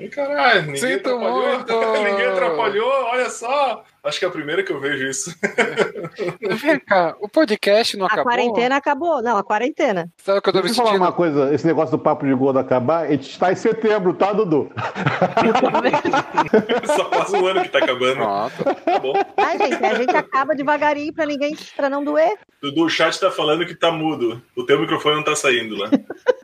Ih, Caralho, ninguém Sinto atrapalhou. muito. ninguém atrapalhou, olha só. Acho que é a primeira que eu vejo isso. Vem cá, o podcast não A acabou? quarentena acabou. Não, a quarentena. Sabe o que eu tô me Deixa eu falar sentindo? uma coisa, esse negócio do papo de gordo acabar, a gente está em setembro, tá, Dudu? Só faz um ano que tá acabando. Pronto. Tá bom. Ai, gente, a gente acaba devagarinho pra ninguém, pra não doer. Dudu, o chat tá falando que tá mudo. O teu microfone não tá saindo lá.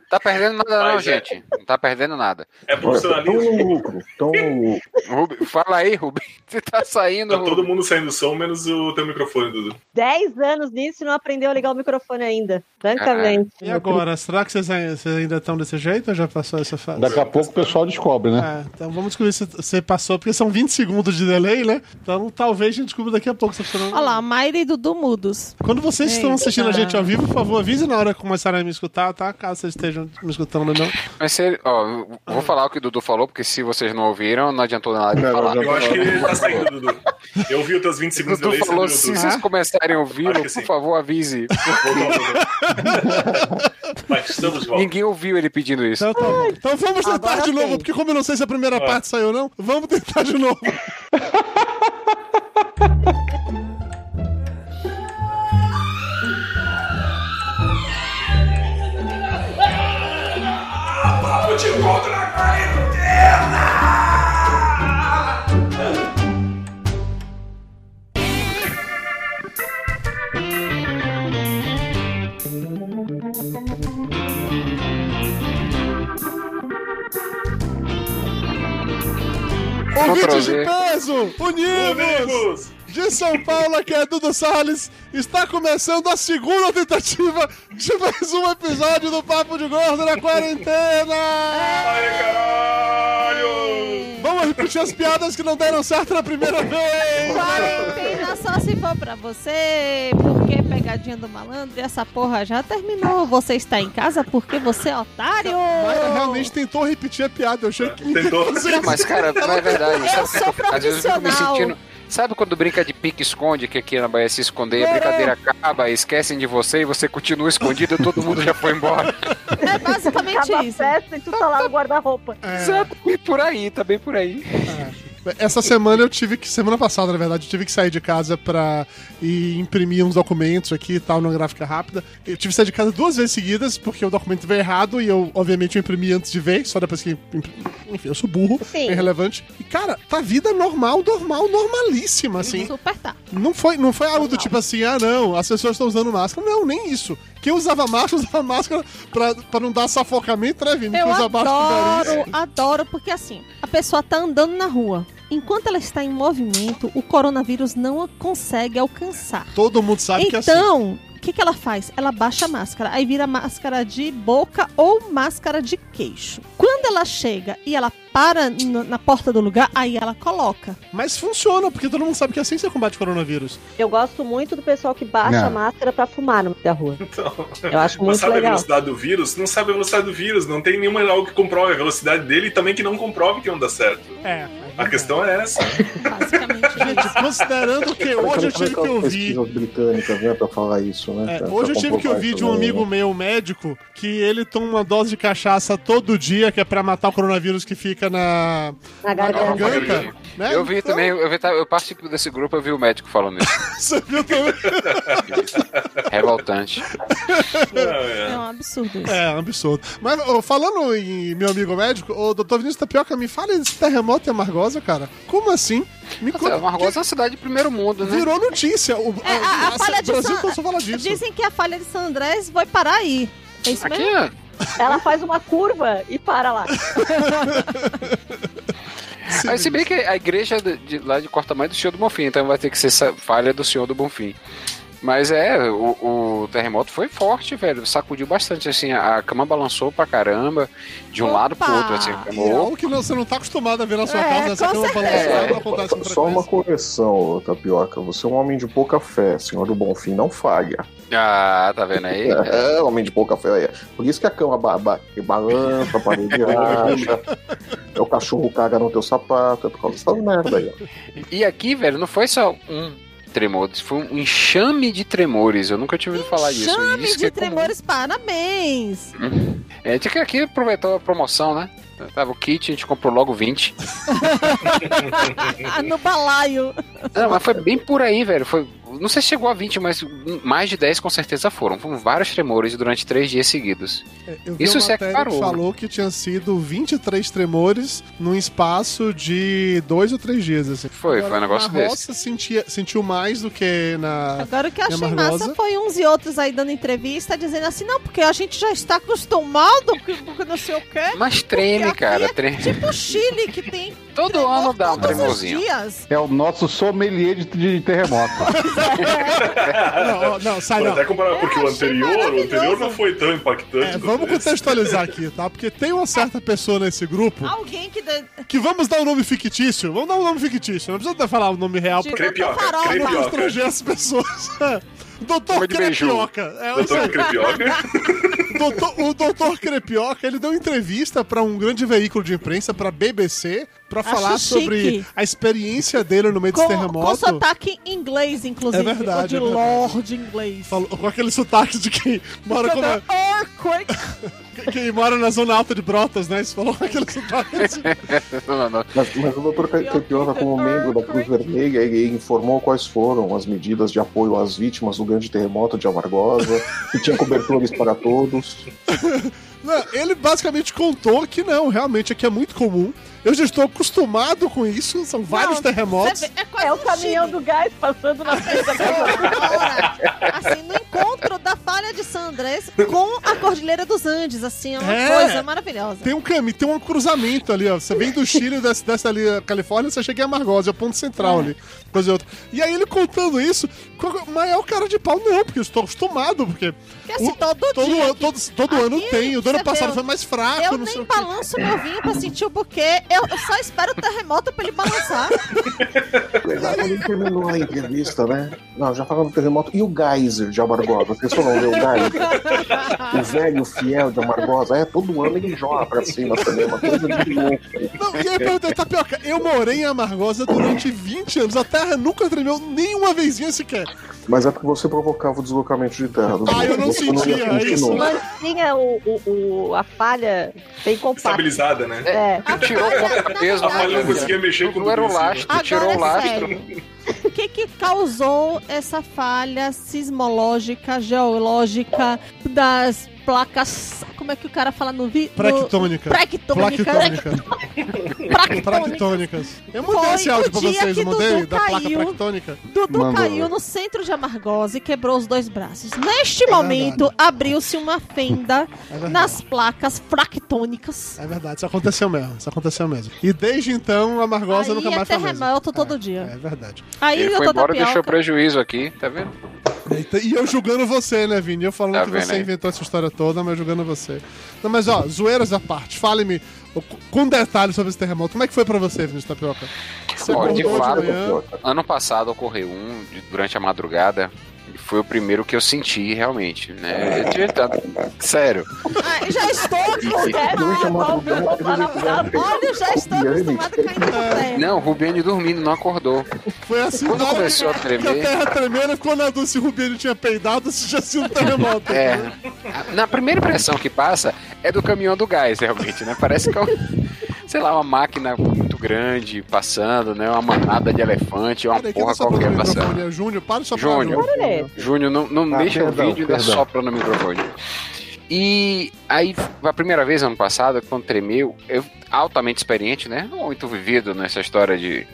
Tá perdendo nada não, Mas é. gente. Não tá perdendo nada. É profissionalismo. no lucro. Estão no lucro. Rubi, fala aí, Rubi. Você tá saindo, Tá Rubi. Todo mundo saindo som, menos o teu microfone, Dudu. Dez anos nisso e não aprendeu a ligar o microfone ainda. Francamente. E agora, será que vocês, ai- vocês ainda estão desse jeito ou já passou essa fase? Daqui a pouco o pessoal descobre, né? É, então vamos descobrir se você passou, porque são 20 segundos de delay, né? Então talvez a gente descubra daqui a pouco. se você não- Olha lá, Mayra e Dudu mudos. Quando vocês estão Eita. assistindo a gente ao vivo, por favor, avise na hora que começarem a me escutar, tá? Caso vocês estejam me escutando ou não. Mas se, ó, vou falar o que o Dudu falou, porque se vocês não ouviram, não adiantou nada de falar. Eu acho que ele tá saindo, Dudu. Eu vi os teus 20 O segundos de delay falou, se vocês começarem a ouvi-lo, por sim. favor, avise. Mas estamos de volta. Ninguém ouviu ele pedindo isso. Então, tá então vamos tentar Agora de novo, sim. porque como eu não sei se a primeira parte saiu ou não, vamos tentar de novo. Ouvintes de peso! Amigos! De São Paulo, aqui é Dudu Salles. Está começando a segunda tentativa de mais um episódio do Papo de Gordo na quarentena! Ai, caralho! Vamos repetir as piadas que não deram certo na primeira vez! Quarentena só se for pra você, porque pegadinha do malandro e essa porra já terminou. Você está em casa porque você é otário. Mayra realmente tentou repetir a piada, eu achei que... Tentou. Mas, cara, não é verdade. Eu Sabe sou que Às vezes eu fico me profissional. sentindo. Sabe quando brinca de pique-esconde, que aqui na Bahia se esconder, a brincadeira acaba, esquecem de você e você continua escondido e todo mundo já foi embora. É basicamente Acaba a isso. festa e tu tá lá no guarda-roupa. Exato, bem por aí, tá bem por aí. Essa semana eu tive que, semana passada, na verdade, eu tive que sair de casa pra ir imprimir uns documentos aqui e tal, numa gráfica rápida. Eu tive que sair de casa duas vezes seguidas, porque o documento veio errado e eu, obviamente, eu imprimi antes de ver, só depois que. Enfim, eu sou burro, Sim. é irrelevante. E, cara, tá vida normal, normal, normalíssima, assim. Super tá. Não foi, não foi algo do tipo assim, ah, não, as pessoas estão usando máscara. Não, nem isso. Quem usava máscara, usava máscara pra, pra não dar sufocamento, né, Vini? Eu adoro, adoro, porque assim, a pessoa tá andando na rua. Enquanto ela está em movimento, o coronavírus não a consegue alcançar. Todo mundo sabe que é assim. Então, o que, que ela faz? Ela baixa a máscara, aí vira máscara de boca ou máscara de queixo. Quando ela chega e ela para na porta do lugar, aí ela coloca. Mas funciona, porque todo mundo sabe que assim você combate coronavírus. Eu gosto muito do pessoal que baixa Não. a máscara pra fumar no meio da rua. Então, Eu acho muito sabe a velocidade do vírus? Não sabe a velocidade do vírus. Não tem nenhuma algo que comprove a velocidade dele e também que não comprove que não dá certo. É. A questão é essa. Basicamente Gente, considerando que hoje eu tive que ouvir. pesquisas britânicas, né, pra falar isso, né? É, hoje eu tive que ouvir de um também, amigo né? meu, médico, que ele toma uma dose de cachaça todo dia, que é pra matar o coronavírus que fica na, Na na garganta. garganta. Né? Eu vi Então, também, eu, vi, eu participo desse grupo, eu vi o médico falando isso. Você viu também? Revoltante. É, é um absurdo isso. É, um absurdo. Mas falando em meu amigo médico, o doutor Vinícius Tapioca, me fala desse terremoto em Amargosa, cara. Como assim? Me Nossa, Amargosa é uma cidade de primeiro mundo, né? Virou notícia. O, É, a, a a- falha de Brasil San... a falar disso. Dizem que a falha de San Andrés vai parar aí. É isso Aqui, mesmo? Ela faz uma curva e para lá. Aí, se bem que a igreja de, de lá de Corta Mais é do Senhor do Bonfim, então vai ter que ser essa falha do Senhor do Bonfim. Mas é, o, o terremoto foi forte, velho. Sacudiu bastante, assim. A cama balançou pra caramba, de um Opa! lado pro outro, assim. E é algo que você não tá acostumado a ver na sua É, casa, essa cama acontece com Só uma correção, Tapioca. Você é um homem de pouca fé, senhor do Bonfim, não falha. Ah, tá vendo aí? É, homem de pouca fé. É. Por isso que a cama ba ba balança, a parede racha, é o cachorro caga no teu sapato, é por causa dessas merda aí. ó. E aqui, velho, não foi só um tremor, foi um enxame de tremores. Eu nunca tinha ouvido falar disso. Isso que de é comum. tremores, parabéns! É, tinha que aqui aproveitou a promoção, né? Tava o kit, a gente comprou logo 20. Ah, no balaio. Não, mas foi bem por aí, velho. Foi, não sei se chegou a 20, mas mais de 10 com certeza foram. Foram vários tremores durante três dias seguidos. É, Eu vi Isso uma se equiparou, que falou que tinha sido 23 tremores num espaço de dois ou três dias, assim. Foi, foi um negócio na desse. roça sentia, sentiu mais do que na... Agora o que eu achei Amargosa. massa foi uns e outros aí dando entrevista dizendo assim, não, porque a gente já está acostumado, porque, não sei o quê. Mas treme, cara. é Treme. Tipo o Chile, que tem Todo tremor ano dá um tremorzinho. É o nosso sommelier de, de terremoto. Não, não, sai não. até comparar, porque o anterior, o anterior não foi tão impactante. É, vamos contextualizar aqui, tá? Porque tem uma certa pessoa nesse grupo Alguém que... De... que vamos dar um nome fictício. Vamos dar um nome fictício. Não precisa falar o nome real de pra Crepioca, Farofa. não constranger as pessoas. Doutor. Crepioca. É, Doutor. Crepioca. O doutor, o doutor Crepioca, ele deu entrevista pra um grande veículo de imprensa, pra BBC, pra Acho falar sobre chique. a experiência dele no meio desse Com, com terremoto. sotaque em inglês, inclusive. É verdade, ou de é verdade. lord inglês. Falou, com aquele sotaque de quem mora, como, Earthquake. quem mora na zona alta de Brotas, né? Isso falou com aquele sotaque. Não, não. Mas, mas o doutor Crepioca, como membro da Cruz Vermelha, ele informou quais foram as medidas de apoio às vítimas do grande terremoto de Amargosa, que tinha cobertores para todos. question. Não, ele basicamente contou que não, realmente aqui é muito comum. Eu já estou acostumado com isso, são vários Não, terremotos. Vê, É, É o caminhão Chile. do gás passando na frente da casa. Agora, assim, no encontro da falha de San Andrés com a Cordilheira dos Andes, assim, é uma É. coisa maravilhosa. Tem um caminho, tem um cruzamento ali, ó. Você vem do Chile, desce, desce ali a Califórnia, você chega em Amargosa, é o ponto central ali. Coisa e outra. E aí ele contando isso, mas é o cara de pau, não, porque eu estou acostumado, porque. Porque assim, o- todo, todo, dia. ano, todo, todo ano tem. O do passado vê, foi mais fraco, eu não sei nem balanço meu vinho pra sentir o buquê. Eu, eu só espero o terremoto pra ele balançar. Quando ele terminou a entrevista, né? Não, já falando do terremoto. E o Geyser de Amargosa? Vocês foram ver o Geyser? O velho fiel de Amargosa. É, todo ano ele joga pra cima também, uma coisa de louco. Não, e aí perguntei, Tapioca, eu morei em Amargosa durante 20 anos. A terra nunca tremeu nenhuma vezinha sequer. Mas é porque você provocava o deslocamento de terra. Ah, eu não Você ia sentia isso. Mantinha o, o, o- a falha bem compacta. Estabilizada, né? É. Tu tirou o contrapeso da Mas não conseguia mexer com Não era o né? lastro, tirou o Agora, lastro. O que que causou essa falha sismológica, geológica das placas... Como é que o cara fala no vídeo? Praquitônica. Praquitônica. Praquitônica. Praquitônicas. Eu Foi esse áudio pra vocês? Dudu Da placa caiu. praquitônica. Dudu Mandou. caiu no centro de Amargosa e quebrou os dois braços. Neste momento, abriu-se uma fenda É nas placas fractônicas. É verdade, isso aconteceu mesmo. Isso aconteceu mesmo. E desde então, a Margosa Aí nunca é mais foi a mesma. terremoto todo É, dia. É verdade. Aí Ele eu foi tô embora e deixou prejuízo aqui, tá vendo? E eu julgando você, né, Vini? Eu falando Tá que você aí? inventou essa história toda, mas julgando você. Não, mas ó, zoeiras à parte. Fale-me com detalhes sobre esse terremoto. Como é que foi pra você, Vini Tapioca? Você Ó, de fato, manhã... Ano passado ocorreu um de- durante a madrugada. Foi o primeiro que eu senti realmente, né? Eu. Sério. Ah, já estou a não. Olha, já estou a. Não, o Rubiane dormindo, não acordou. Foi assim, Quando começou a que a tremer. terra tremendo, ficou na dúvida se o Rubiano tinha peidado, se já tinha um terremoto. É. Na primeira impressão que passa é do caminhão do gás, realmente, né? Parece que é um, sei lá, uma máquina muito grande passando, né? Uma manada de elefante, uma Peraí, porra qualquer passando. é Júnior? Para de soprar, Júnior. Júnior. Não, não Ah, deixa perdão, o vídeo e ainda perdão. sopra no microfone. E aí, a primeira vez ano passado, quando tremeu, eu altamente experiente, né? Muito vivido nessa história de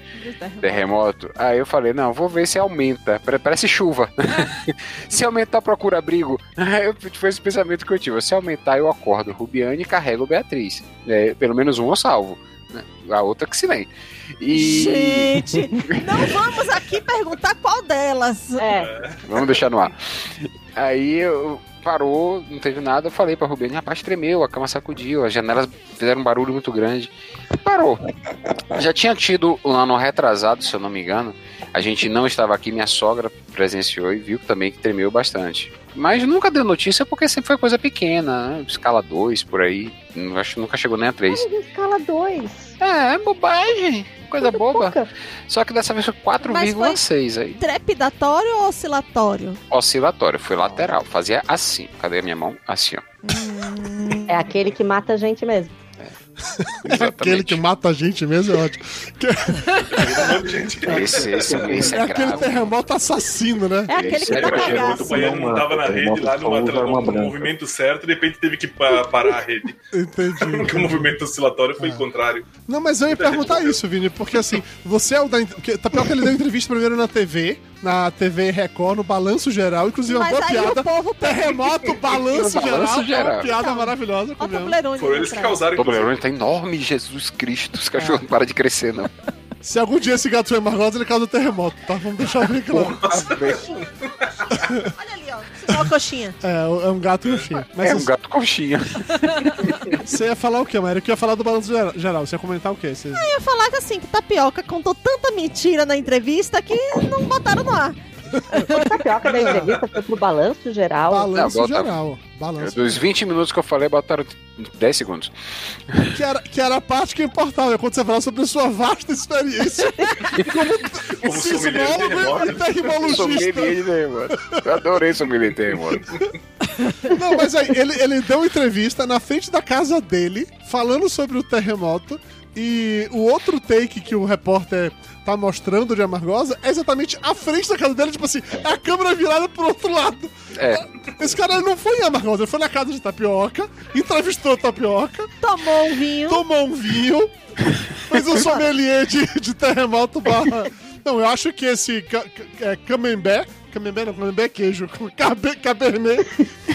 terremoto. Aí eu falei, não, vou ver se aumenta. Pare- Parece chuva. se aumentar, procura abrigo. Eu- foi esse pensamento que eu tive. Se aumentar, eu acordo Rubiane e carrego Beatriz. É, pelo menos um eu salvo. A outra que se vem. E Gente, não vamos aqui perguntar qual delas. É, vamos deixar no ar. Aí eu parou, não teve nada. Eu falei pra Rubiane, rapaz, tremeu, a cama sacudiu, as janelas fizeram um barulho muito grande. Parou. Já tinha tido um ano retrasado, se eu não me engano. A gente não estava aqui, minha sogra presenciou e viu também que tremeu bastante. Mas nunca deu notícia porque sempre foi coisa pequena, né? escala 2 por aí. Não- Acho que nunca chegou nem a 3. escala 2. É, é bobagem, coisa boba. Só que dessa vez foi 4,6 aí. Trepidatório ou oscilatório? Oscilatório, foi lateral. Fazia assim. Cadê a minha mão? Assim, ó. É aquele que mata a gente mesmo. Aquele que mata a gente mesmo é ótimo. Esse, esse, esse É é aquele terremoto assassino, né? É aquele que é tá grave. Enquanto cagado. o baiano não tava na rede lá numa, no movimento certo, de repente teve que pa- parar a rede. Entendi. Porque o movimento oscilatório foi o contrário. Não, mas eu ia perguntar isso, Vini, porque assim, você é o da. Porque Tapioca ele deu entrevista primeiro na TV, na TV Record, no Balanço Geral, inclusive uma Mas boa aí piada. o povo Terremoto, balanço, Balanço geral, Geral. é Uma piada Então, maravilhosa. O. Toblerone Foram eles que causaram. O Toblerone tá enorme, Jesus Cristo. Os cachorros não param de crescer, não. Se algum dia esse gato foi margosa, ele causa terremoto, tá? Vamos deixar bem claro. Olha ali, ó. Sinal coxinha. É, é um gato coxinha. Mas É um gato coxinha. você ia falar o quê, Maíra? Eu ia falar do balanço geral-. Você ia comentar o quê? Você... Eu ia falar que assim, que Tapioca contou tanta mentira na entrevista que não botaram no ar. O tapioca da entrevista foi pro balanço geral. Balanço Não, geral. Balanço. Dos 20 minutos que eu falei, botaram 10 segundos. Que era, que era a parte que importava, é quando você falava sobre a sua vasta experiência Como sismólogo e. Sommelier de terremoto. Eu adorei sommelier de terremoto. Não, mas aí, ele, ele deu uma entrevista na frente da casa dele, falando sobre o terremoto, e o outro take que o repórter tá mostrando de Amargosa é exatamente à frente da casa dele, tipo assim, é a câmera virada pro outro lado. É, Esse cara não foi em Amargosa, ele foi na casa de Tapioca, entrevistou a Tapioca, Tomou um vinho. tomou um vinho, fez um sommelier de, de terremoto barra... Não, eu acho que esse é, camembert, camembert não, camembert é queijo, cabe, cabernet,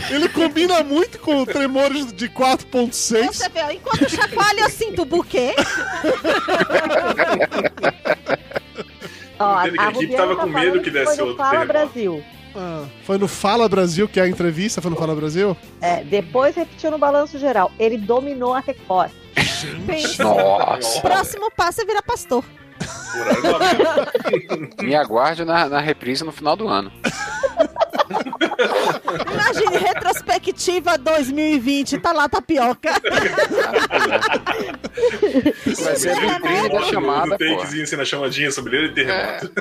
ele combina muito com tremores de 4.6. Você vê, enquanto chacoalha, eu sinto o buquê. Ó, Entendo que a equipe tava tá com medo que foi desse no outro Fala terremoto. Brasil. Ah, foi no Fala Brasil, que é a entrevista, foi no Fala Brasil? É, depois repetiu no balanço geral. Ele dominou a Record. Pensa. nossa. Próximo passo é virar pastor. Me aguarde na, na reprise no final do ano. Imagine, retrospectiva 2020, tá lá tapioca. Vai ser a vitrine da chamada, takezinho, assim, na chamadinha sobre ele, terremoto.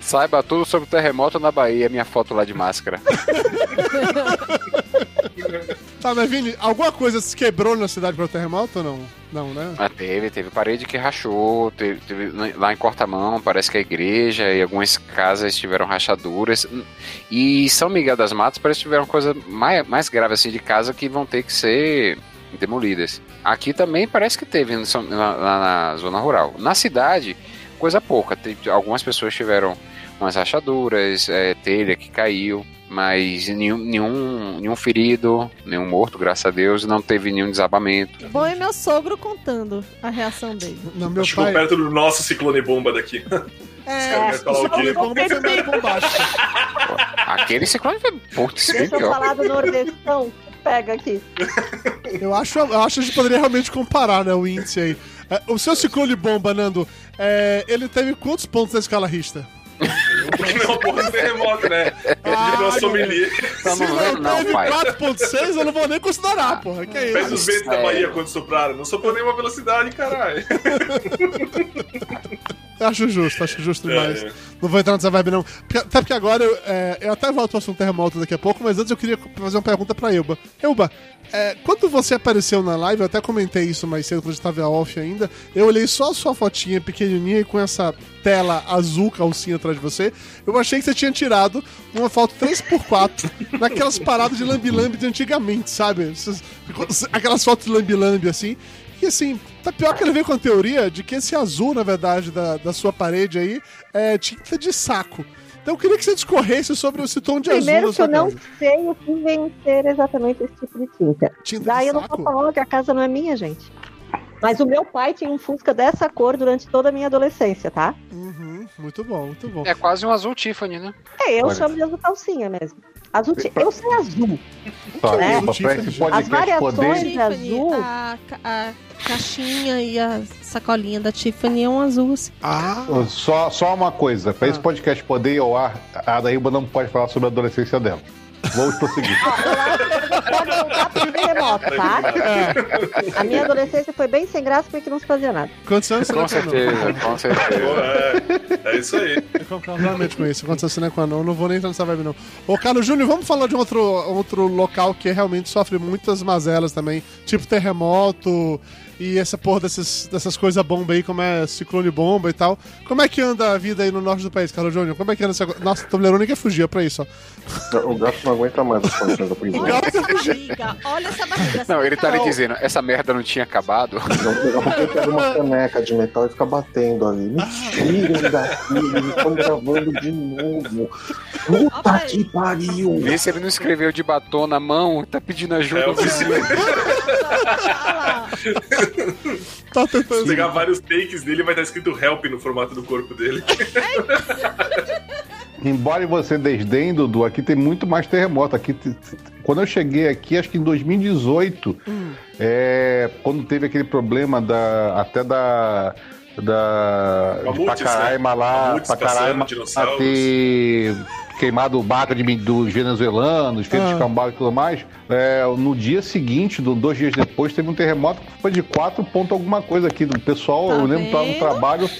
Saiba tudo sobre o terremoto na Bahia, minha foto lá de máscara. Tá, mas Vini, alguma coisa se quebrou na cidade pelo terremoto ou não? Não, né? Mas teve, teve parede que rachou, teve, teve lá em Cortamão, parece que a igreja e algumas casas tiveram rachaduras. E São Miguel das Matas parece que tiveram coisa mais, mais grave assim de casa que vão ter que ser demolidas. Aqui também parece que teve na, lá na zona rural. Na cidade, coisa pouca. Teve- algumas pessoas tiveram umas rachaduras, é, telha que caiu. Mas nenhum, nenhum, nenhum ferido, nenhum morto, graças a Deus, não teve nenhum desabamento. Bom, e meu sogro contando a reação dele. Não, meu Ficou pai. perto do nosso ciclone bomba daqui. É, o quê? Como foi meio bombástico. Aquele ciclone foi putz, bem Deixa eu falar do Nordestão. Pega aqui. Eu acho, eu acho que a gente poderia realmente comparar, né, o índice aí. É, o seu ciclone bomba, Nando, é, ele teve quantos pontos na escala Richter? Porque não é uma porra do terremoto, né? Ah, De nosso sommelier. Então Se não, não, teve pai. 4.6, eu não vou nem considerar, porra. Que é Pega isso? os ventos da É. Bahia quando sopraram. Não soprou nenhuma velocidade, caralho. Acho justo, acho justo demais. É, é. Não vou entrar nessa vibe, não. Até porque agora eu, é, eu até volto ao assunto terremoto daqui a pouco, mas antes eu queria fazer uma pergunta pra Elba. Elba, é, quando você apareceu na live, eu até comentei isso mais cedo quando a gente tava off ainda, eu olhei só a sua fotinha pequenininha e com essa tela azul calcinha atrás de você, eu achei que você tinha tirado uma foto 3x4 naquelas paradas de lambi-lambi de antigamente, sabe? Aquelas fotos de lambi-lambi assim. E assim, tá pior que ele veio com a teoria de que esse azul, na verdade, da, da sua parede aí, é tinta de saco. Então eu queria que você discorresse sobre esse tom de Primeiro azul que na eu não sei o que vencer exatamente esse tipo de tinta. Tinta Daí de eu não saco? tô falando que a casa não é minha, gente. Mas o meu pai tinha um Fusca dessa cor durante toda a minha adolescência, tá? Uhum, muito bom, muito bom. É quase um azul Tiffany, né? É, eu Olha. chamo de azul calcinha mesmo. Azul ti- Eu sei azul. Tá, É. Esse As podcast variações poder. de azul. a, a caixinha e a sacolinha da Tiffany é um azul. assim. Ah, Só, só uma coisa, pra esse Ah. podcast poder ir ao ar, a Daíba não pode falar sobre a adolescência dela. Vamos prosseguir. Pode voltar pro terremoto, tá? A minha adolescência foi bem sem graça porque não se fazia nada. Quantos anos você Com não certeza, com certeza. É, é isso aí. Eu concordo realmente com isso. Quantos anos você não não, não vou nem entrar nessa vibe, não. Ô, Carlos Júnior, vamos falar de um outro, outro local que realmente sofre muitas mazelas também, tipo terremoto e essa porra dessas, dessas coisas bomba aí, como é ciclone bomba e tal. Como é que anda a vida aí no norte do país, Carlos Júnior? Como é que anda essa... Nossa, o Toblerone quer fugir, é pra isso, ó. O gato não aguenta mais as condições da prisão. Olha essa barriga, olha essa barriga. Não, ele tá ali Não. dizendo, essa merda não tinha acabado. Então, daqui a pouco ele pega uma caneca de metal e fica batendo ali. Me tirem daqui, eles estão gravando de novo. Puta que pariu! Vê se ele não escreveu de batom na mão, tá pedindo ajuda. É o vizinho. Tá tentando. Se pegar vários takes dele, vai estar escrito help no formato do corpo dele. Embora você desdém, Dudu, aqui tem muito mais terremoto. Aqui, quando eu cheguei aqui, acho que em 2018, é, quando teve aquele problema da, até da. Da. De Pacaraima né? lá, Mamutes Pacaraima dinossauros. ter queimado o barco de, dos venezuelanos, feito Ah. escambau e tudo mais. É, no dia seguinte, do- dois dias depois, teve um terremoto que foi de 4 ponto alguma coisa aqui. Do pessoal, Tá eu lembro que tava no trabalho,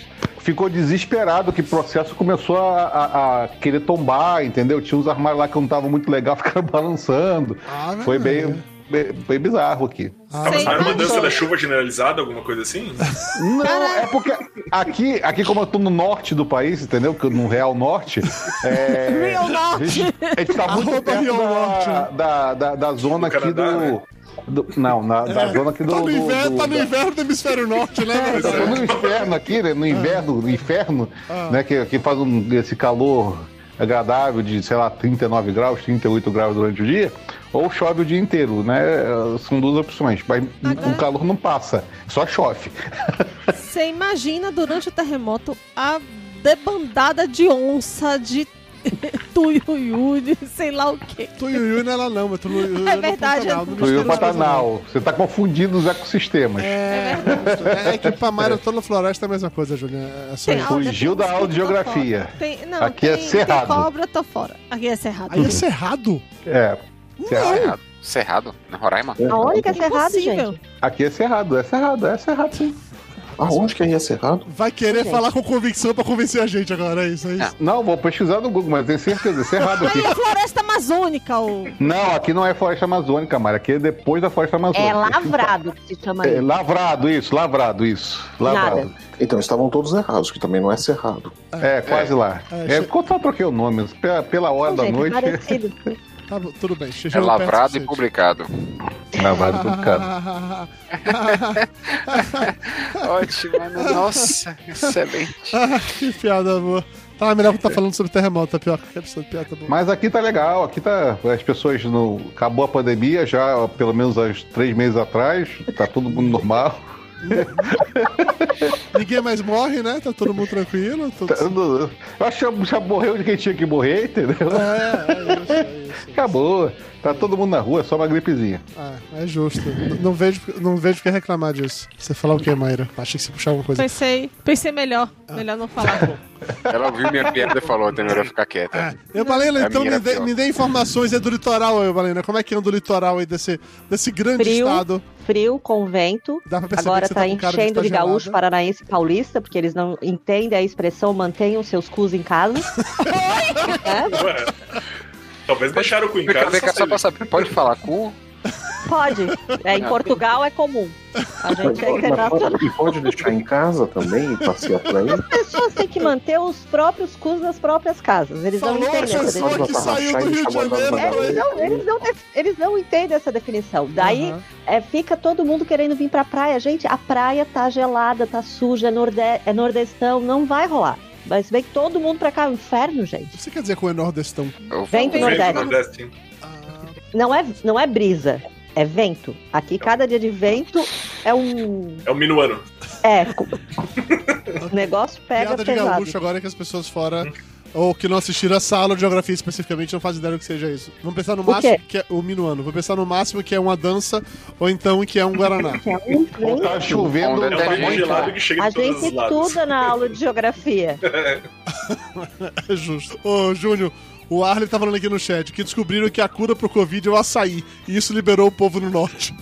ficou desesperado que o processo começou a, a- a querer tombar, entendeu? Tinha uns armários lá que não estavam muito legal, ficaram balançando. Ah, Foi velho. bem, bem, bem bizarro aqui. Ah, mas não era uma lá. dança da chuva generalizada, alguma coisa assim? Não, é porque aqui, aqui como eu tô no norte do país, entendeu? Que no Real Norte. É, Real A Norte. gente, a gente tá muito perto da, da, da, da zona Do aqui Canadá, do, né? Do- Não, na, da zona aqui do. Tá no, do- inverno, do- tá no da- inverno do hemisfério norte, né? Eu tô no inferno aqui, né? No inverno, no inferno, né? Que, que faz um, esse calor agradável de, sei lá, 39 graus, 38 graus durante o dia, ou chove o dia inteiro, né? São duas opções. Mas Agora- o calor não passa, só chove. Você imagina durante o terremoto a debandada de onça, de tuiuiu, de sei lá o quê. Tuiuiu não é lá não, mas Tuiuiu É no verdade, Pantanal, é Pantanal. Você tá confundindo os ecossistemas. É, é, é que Pamara toda a floresta é a mesma coisa, Júlia. É Fugiu da fora. Tem, não, Aqui é tem, cerrado. Tem cobra, tô fora. Aqui é cerrado. Aí é cerrado? É. Cerrado. Cerrado. Cerrado, na Roraima? Aonde que é cerrado, gente? Aqui é cerrado, é cerrado, é cerrado sim. Aonde que é cerrado? Vai querer Gente. falar com convicção pra convencer a gente agora, é isso, é isso. Não, vou pesquisar no Google, mas tenho certeza, é cerrado aqui. Aí é floresta amazônica, o. Não, aqui não é floresta amazônica, Mara. Aqui é depois da floresta amazônica. É lavrado que se chama É, lavrado, isso, lavrado, isso. Lavrado. Nada. Então estavam todos errados, que também não é cerrado. É, quase lá. É, É, che- porque eu troquei o nome. Pela, pela hora da Gente, noite, parecido. Tá bom, tudo bem. É lavrado e publicado. lavrado tudo cara. Ótimo, mano. Nossa, excelente. Ah, que piada boa. Tá melhor que tá falando sobre terremoto, tá pior que absurdo, piada boa. Mas aqui tá legal, aqui tá. As pessoas no. Acabou a pandemia já, pelo menos há três meses atrás. Tá todo mundo normal. Ninguém mais morre, né? Tá todo mundo tranquilo. Tudo... Tá- Eu acho que já- morreu de quem tinha que morrer, entendeu? É, é isso, é isso. Acabou. Tá todo mundo na rua, é só uma gripezinha. Ah, é justo. N- Não vejo, não vejo o que reclamar disso. Você falar o que, Mayra? Achei que você puxar alguma coisa. Pensei, pensei melhor. Melhor não falar. Ela ouviu minha piada e falou, então é melhor ficar quieta. É. Eu, Balena, então me dê, me dê informações aí do litoral, aí, Balena. Como é que anda o litoral aí desse, desse grande Frio. estado? Frio, com vento. Dá pra perceber Agora que você tá tá enchendo de gaúcho paranaense e paulista, porque eles não entendem a expressão mantenham seus cus em casa. É, Ué, talvez deixaram o cu em casa. vem cá, só pra saber, pode falar cu? Pode. É, em Portugal é comum. A gente é internacional. pode- e pode deixar em casa também e passear por aí? As pessoas têm que manter os próprios cus nas próprias casas. Eles não Falou a entendem essa definição. É, eles, não, eles, não, eles não entendem essa definição. Daí Aham. é, fica todo mundo querendo vir pra praia. Gente, a praia tá gelada, tá suja, é, norde é nordestão, não vai rolar. Mas vem todo mundo pra cá, é um inferno, gente. Você quer dizer com o nordestão? Vem Nordeste. do Nordeste. Não é, não é brisa, é vento. Aqui cada dia de vento é um. É o minuano. É. o negócio pega Piada de pesado. gaúcho agora que as pessoas fora. Ou que não assistiram a sala de geografia especificamente não fazem ideia do que seja isso. Vamos pensar no O máximo quê? que é o minuano. Vou pensar no máximo que é uma dança ou então que é um guaraná. Que é um Ou tá vento. chovendo. É um país muito, gelado né? que chega A de gente estuda na aula de geografia. É justo. Ô, Júnior, O Arley tá falando aqui no chat que descobriram que a cura pro Covid é o açaí. E isso liberou o povo no norte.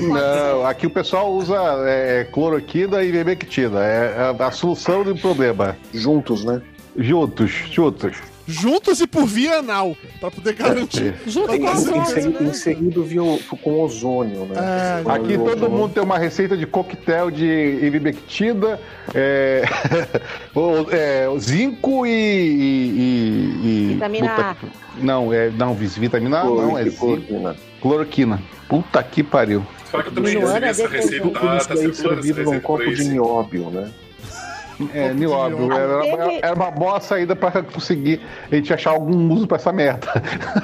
Não, aqui o pessoal usa é, cloroquina e ivermectina. É a, a solução do problema. Juntos, né? Juntos, juntos. Juntos e por via anal. Pra poder garantir. Outras, segui- né? em seguido via com ozônio, né? É, Com Aqui todo ozônio. mundo tem uma receita de coquetel de ivermectina, é, é, zinco e, e- e- Vitamina puta A. Não, é, não, vis- vitamina A não, é zinco. Cloroquina. Cloroquina. Puta que pariu. Fala que eu também recebi essa receita, tá, tá circulando essa receita por copo de nióbio, né? É, nióbio. Era, era- era uma boa saída pra conseguir a gente achar algum uso pra essa merda.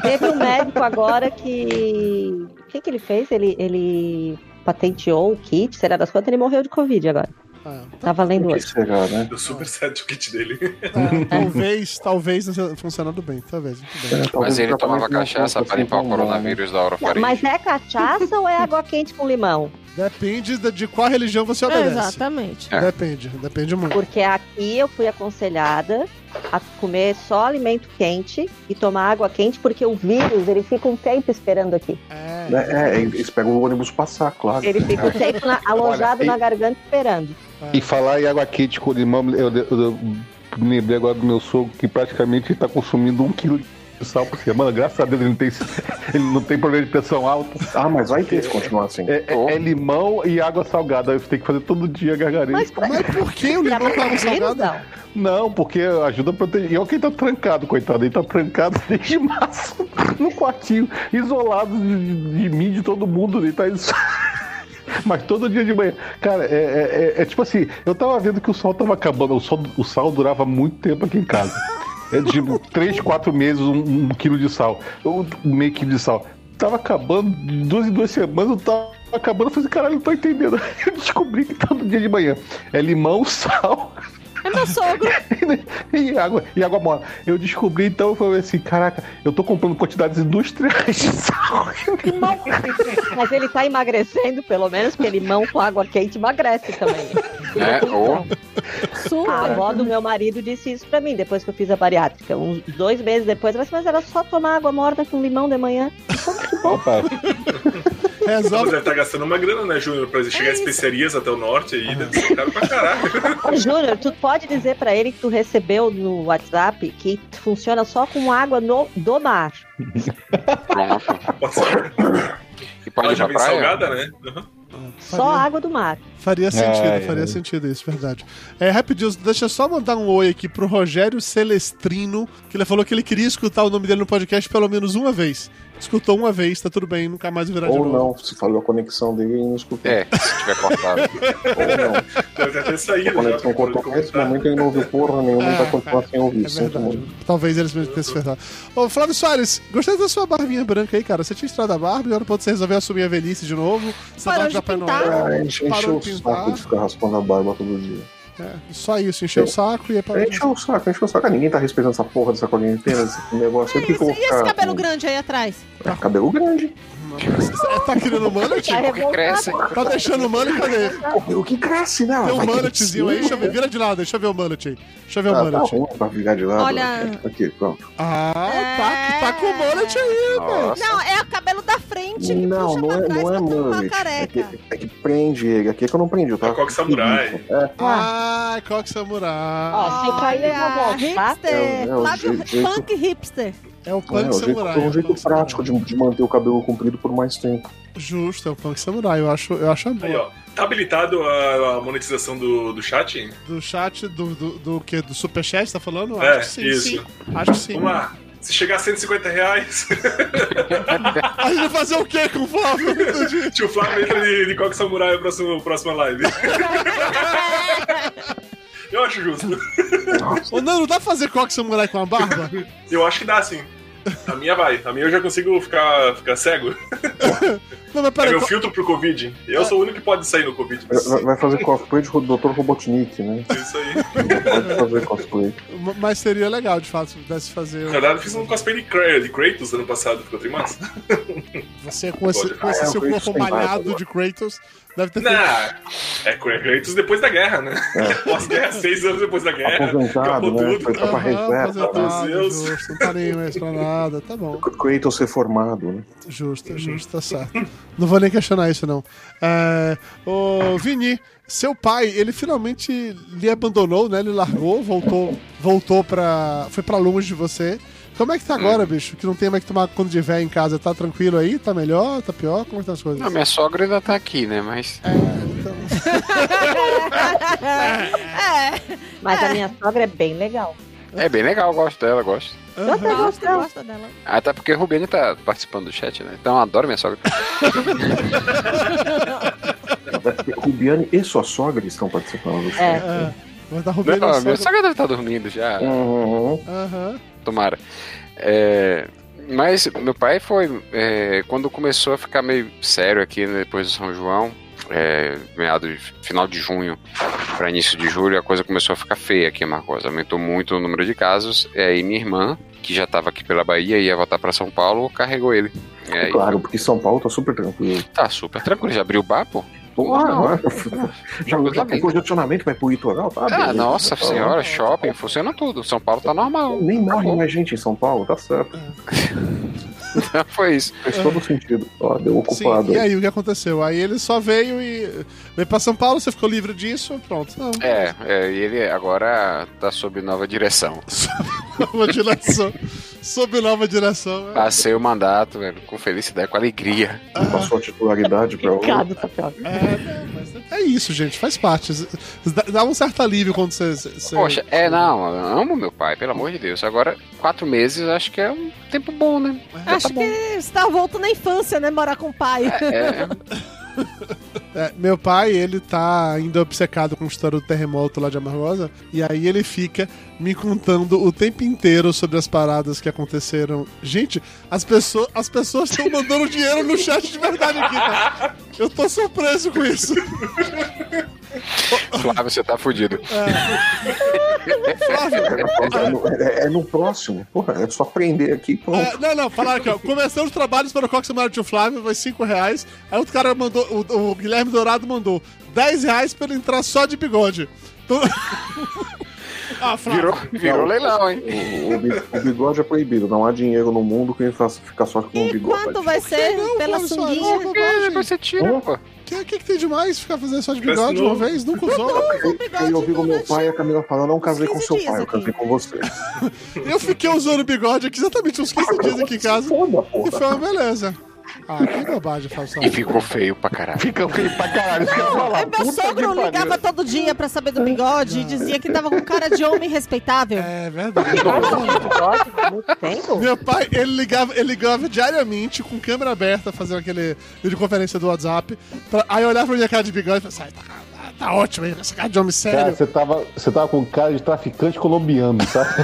Teve um médico agora que. O que, que ele fez? Ele, ele patenteou o kit, será das quantas? Ele morreu de Covid agora. Ah, Tava lendo hoje. será, né? Deu super certo o kit dele. é, talvez, talvez funcionado bem. Talvez, muito bem. É, talvez Mas ele tomava cachaça pra limpar o coronavírus da orofaringe. Mas é cachaça ou é água quente com limão? Depende de, de qual religião você É, obedece. exatamente. É. Depende, depende muito. Porque aqui eu fui aconselhada a comer só alimento quente e tomar água quente, porque o vírus ele fica um tempo esperando aqui. É, né? É, eles pegam o ônibus passar, claro. Ele fica um tempo na- alojado Olha, e- na garganta esperando. E falar em água quente com limão, eu, eu, eu me lembrei agora do meu sogro que praticamente está consumindo um quilo de sal por semana. Graças a Deus ele não tem, ele não tem problema de pressão alta. Ah, mas vai ter se continuar assim. É, é- é limão e água salgada. Eu tenho que fazer todo dia gargarejo. Mas pra... Mas por que o limão tava vírus, salgado? não. Porque ajuda a proteger. E olha quem tá trancado, coitado. Ele tá trancado desde março no quartinho, isolado de, de mim, de todo mundo. Ele tá isso. Mas todo dia de manhã. Cara, é, é- é- é tipo assim, eu tava vendo que o sol tava acabando. O, sol, o sal durava muito tempo aqui em casa. É tipo, 3, 4 meses, um, um quilo de sal. Um meio quilo de sal. Tava acabando, duas em duas semanas, eu tava acabando. Eu falei, assim, caralho, não tô entendendo. Eu descobri que todo dia de manhã é limão, sal É meu sogro. e água, e água mora. Eu descobri então, eu falei assim, caraca, eu tô comprando quantidades industriais de sal limão. Mas ele tá emagrecendo, pelo menos, porque limão com água quente emagrece também. É, ou Super. A avó do meu marido disse isso pra mim depois que eu fiz a bariátrica. Uns dois meses depois, ela disse, mas era só tomar água morna com limão de manhã. Opa, Resolve. deve estar gastando uma grana, né, Júnior? Pra chegar a especiarias até o norte aí, deve ser caro pra caralho. Ô, Júnior, tu pode dizer pra ele que tu recebeu no WhatsApp que funciona só com água no, do mar. pronto. Pode ser. E pode Ela já vem salgada, né? Uhum. Só água do mar. Faria sentido, É, faria é. sentido isso, verdade. É, rapidinho, deixa eu só mandar um oi aqui pro Rogério Celestrino, que ele falou que ele queria escutar o nome dele no podcast pelo menos uma vez. Escutou uma vez, tá tudo bem, nunca mais virá de Ou novo. não, se falou a conexão dele e não escutou. É, se tiver cortado. Ou não. Deve ter saído. A conexão cortou. Nesse momento ele não ouviu porra nenhuma e vai continuar sem ouvir. É verdade. Talvez eles mesmos tenham se fechado. Ô, Flávio Soares, gostei da sua barbinha branca aí, cara. Você tinha estrada a barba e agora pode você resolver assumir a velhice de novo. Você Parou vai de dar Papai pintar. Ah, Parou encheu o de pintar. saco de ficar raspando a barba todo dia. É, só isso, encher o saco e é para. Encheu o saco, encheu o saco. Ah, Ninguém tá respeitando essa porra dessa quarentena, esse negócio. por que E esse cabelo com- grande aí atrás? Ah, cabelo grande. Tá querendo mullet? Tá Porque cresce. Tá deixando o mullet? Cadê? O que cresce, né? Tem um Vai mulletzinho aí, deixa eu ver. Vira de lado, deixa eu ver o mullet aí. Deixa eu ver o Ah, tá mullet. ruim pra virar de lado. Olha- Aqui, pronto. Ah, tá, tá com o mullet aí, velho. Não, é o cabelo da frente que Não, puxa não pra é, trás não é pra. É careca. que, é que prende ele. Aqui é que eu não prendi. Tava É coque samurai. É, Ah, Coque Samurai. Ó, se cair, eu vou voltar. hipster. É, é o punk. É jeito, Samurai. é um jeito prático de, de manter o cabelo comprido por mais tempo. Justo, é o Punk Samurai. Eu acho, eu acho Aí, ó. Tá habilitado a, a monetização do, do chat? Do chat, do, do, do que? Do Superchat, tá falando? É, acho que sim, isso. sim. Acho que sim. Vamos lá. Se chegar a 150 reais, A gente vai fazer o quê com o Flávio? Tio Flávio entra de, de Coque Samurai na próxima, próxima live. Eu acho justo. Ô, não, não dá pra fazer Coque Samurai com a barba? Eu acho que dá sim. A minha vai. A minha eu já consigo ficar, ficar cego. Não, mas É peraí. meu qual- filtro pro Covid. Eu sou o único que pode sair no Covid. Mas Vai vai fazer cosplay de Dr. Robotnik, né? é isso aí. Pode fazer cosplay. Mas seria legal, de fato, se pudesse fazer. Na verdade, eu fiz um cosplay de, Kra- de Kratos ano passado. Ficou trimassa. Você com esse, com esse Ah, é, seu corpo malhado de Kratos deve ter Não, feito. é Kratos depois da guerra, né? É. Pós-guerra, seis anos depois da guerra. Aposentado, acabou né? tudo. Foi pra aposentado, meu Deus. não tá nem mais pra nada, tá bom. Kratos ser formado, né? Justo, justo, tá certo. Não vou nem questionar isso, não. É, ô, Vini, seu pai, ele finalmente lhe abandonou, né? Ele largou, voltou, voltou pra. Foi pra longe de você. Como é que tá agora, bicho? Que não tem mais que tomar de véia em casa. Tá tranquilo aí? Tá melhor? Tá pior? Como é que estão as coisas? Não, minha sogra ainda tá aqui, né? Mas. Então, É, Mas a minha sogra é bem legal. É bem legal, eu gosto dela, eu gosto. Eu também gosta, gosto dela. gosta dela. Até porque a Rubiane tá participando do chat, né? Então eu adoro minha sogra. Rubiane e sua sogra estão participando do show. É. é, mas tá Não, roubando a minha sogra. deve estar dormindo já. Uhum. Aham. Tomara. É, mas meu pai foi. é, quando começou a ficar meio sério aqui né, depois do São João, é, meado de, final de junho para início de julho, a coisa começou a ficar feia aqui em Marcos. Aumentou muito o número de casos. E aí minha irmã, que já estava aqui pela Bahia e ia voltar para São Paulo, carregou ele. Aí, Claro, porque São Paulo tá super tranquilo. Tá super tranquilo, já abriu o bar, pô? Porra, Não. né? já, já tem congestionamento, vai pro litoral, tá? Ah, beleza. nossa Tá. senhora, shopping, funciona tudo. São Paulo tá normal. Nem morre mais gente em São Paulo, tá certo. Foi isso. Faz todo sentido. Ó, deu Sim, ocupado. e aí o que aconteceu? Aí ele só veio e veio pra São Paulo, você ficou livre disso, pronto. Não, É, é, e ele agora tá sob nova direção. nova direção. Sob nova direção. é. Passei o mandato, velho, com felicidade, com alegria. Passou a titularidade pra outro. Tapioca. É, não, mas é isso, gente, faz parte. Dá- um certo alívio quando você. você- Poxa, é, não, eu amo meu pai, pelo amor de Deus. Agora, quatro meses, acho que é um tempo bom, né? Já Acho tá bom. que você tá voltando à infância, né? Morar com o pai. É, É, meu pai, ele tá ainda obcecado com a história do terremoto lá de Amargosa, e aí ele fica me contando o tempo inteiro sobre as paradas que aconteceram. Gente, as pessoas as pessoas estão mandando dinheiro no chat de verdade aqui, tá? Eu tô surpreso com isso. Flávio, você tá fudido. Flávio, É no, é- é no próximo. Porra, é só prender aqui pronto. É, não, não, falaram aqui, ó. Começando os trabalhos para o Cox Mário Tio Flávio, vai 5 reais. Aí outro cara mandou, o, o Guilherme Dourado mandou 10 reais pra ele entrar só de bigode. Então... ah. Virou, virou leilão, hein? O, o bi- o bigode é proibido. Não há dinheiro no mundo que faça ficar só com o E bigode. quanto vai ser não, pela sunguinha? É, depois você tira, pô. O que, que, que tem demais ficar fazendo só de bigode uma vez? Nunca usou. Eu, eu ouvi o meu pai e a Camila falando, não casei com 15 seu pai, eu casei com você. Eu fiquei usando bigode aqui exatamente uns 15 dias aqui em casa. Foda, E foi uma beleza. Ah, que bobagem, Fábio. E ficou feio pra caralho. Fica feio pra caralho, isso que eu ia falar. É, meu sogro ligava todo dia pra saber do bigode e dizia que tava com cara de homem respeitável. É verdade. Meu pai, ele ligava, ele ligava diariamente com câmera aberta, fazendo aquele videoconferência do WhatsApp. pra- aí eu olhava pra minha cara de bigode e falava, "Sai, tá, tá, tá ótimo aí, essa cara de homem Cara, sério. você tava, você tava com cara de traficante colombiano, sabe?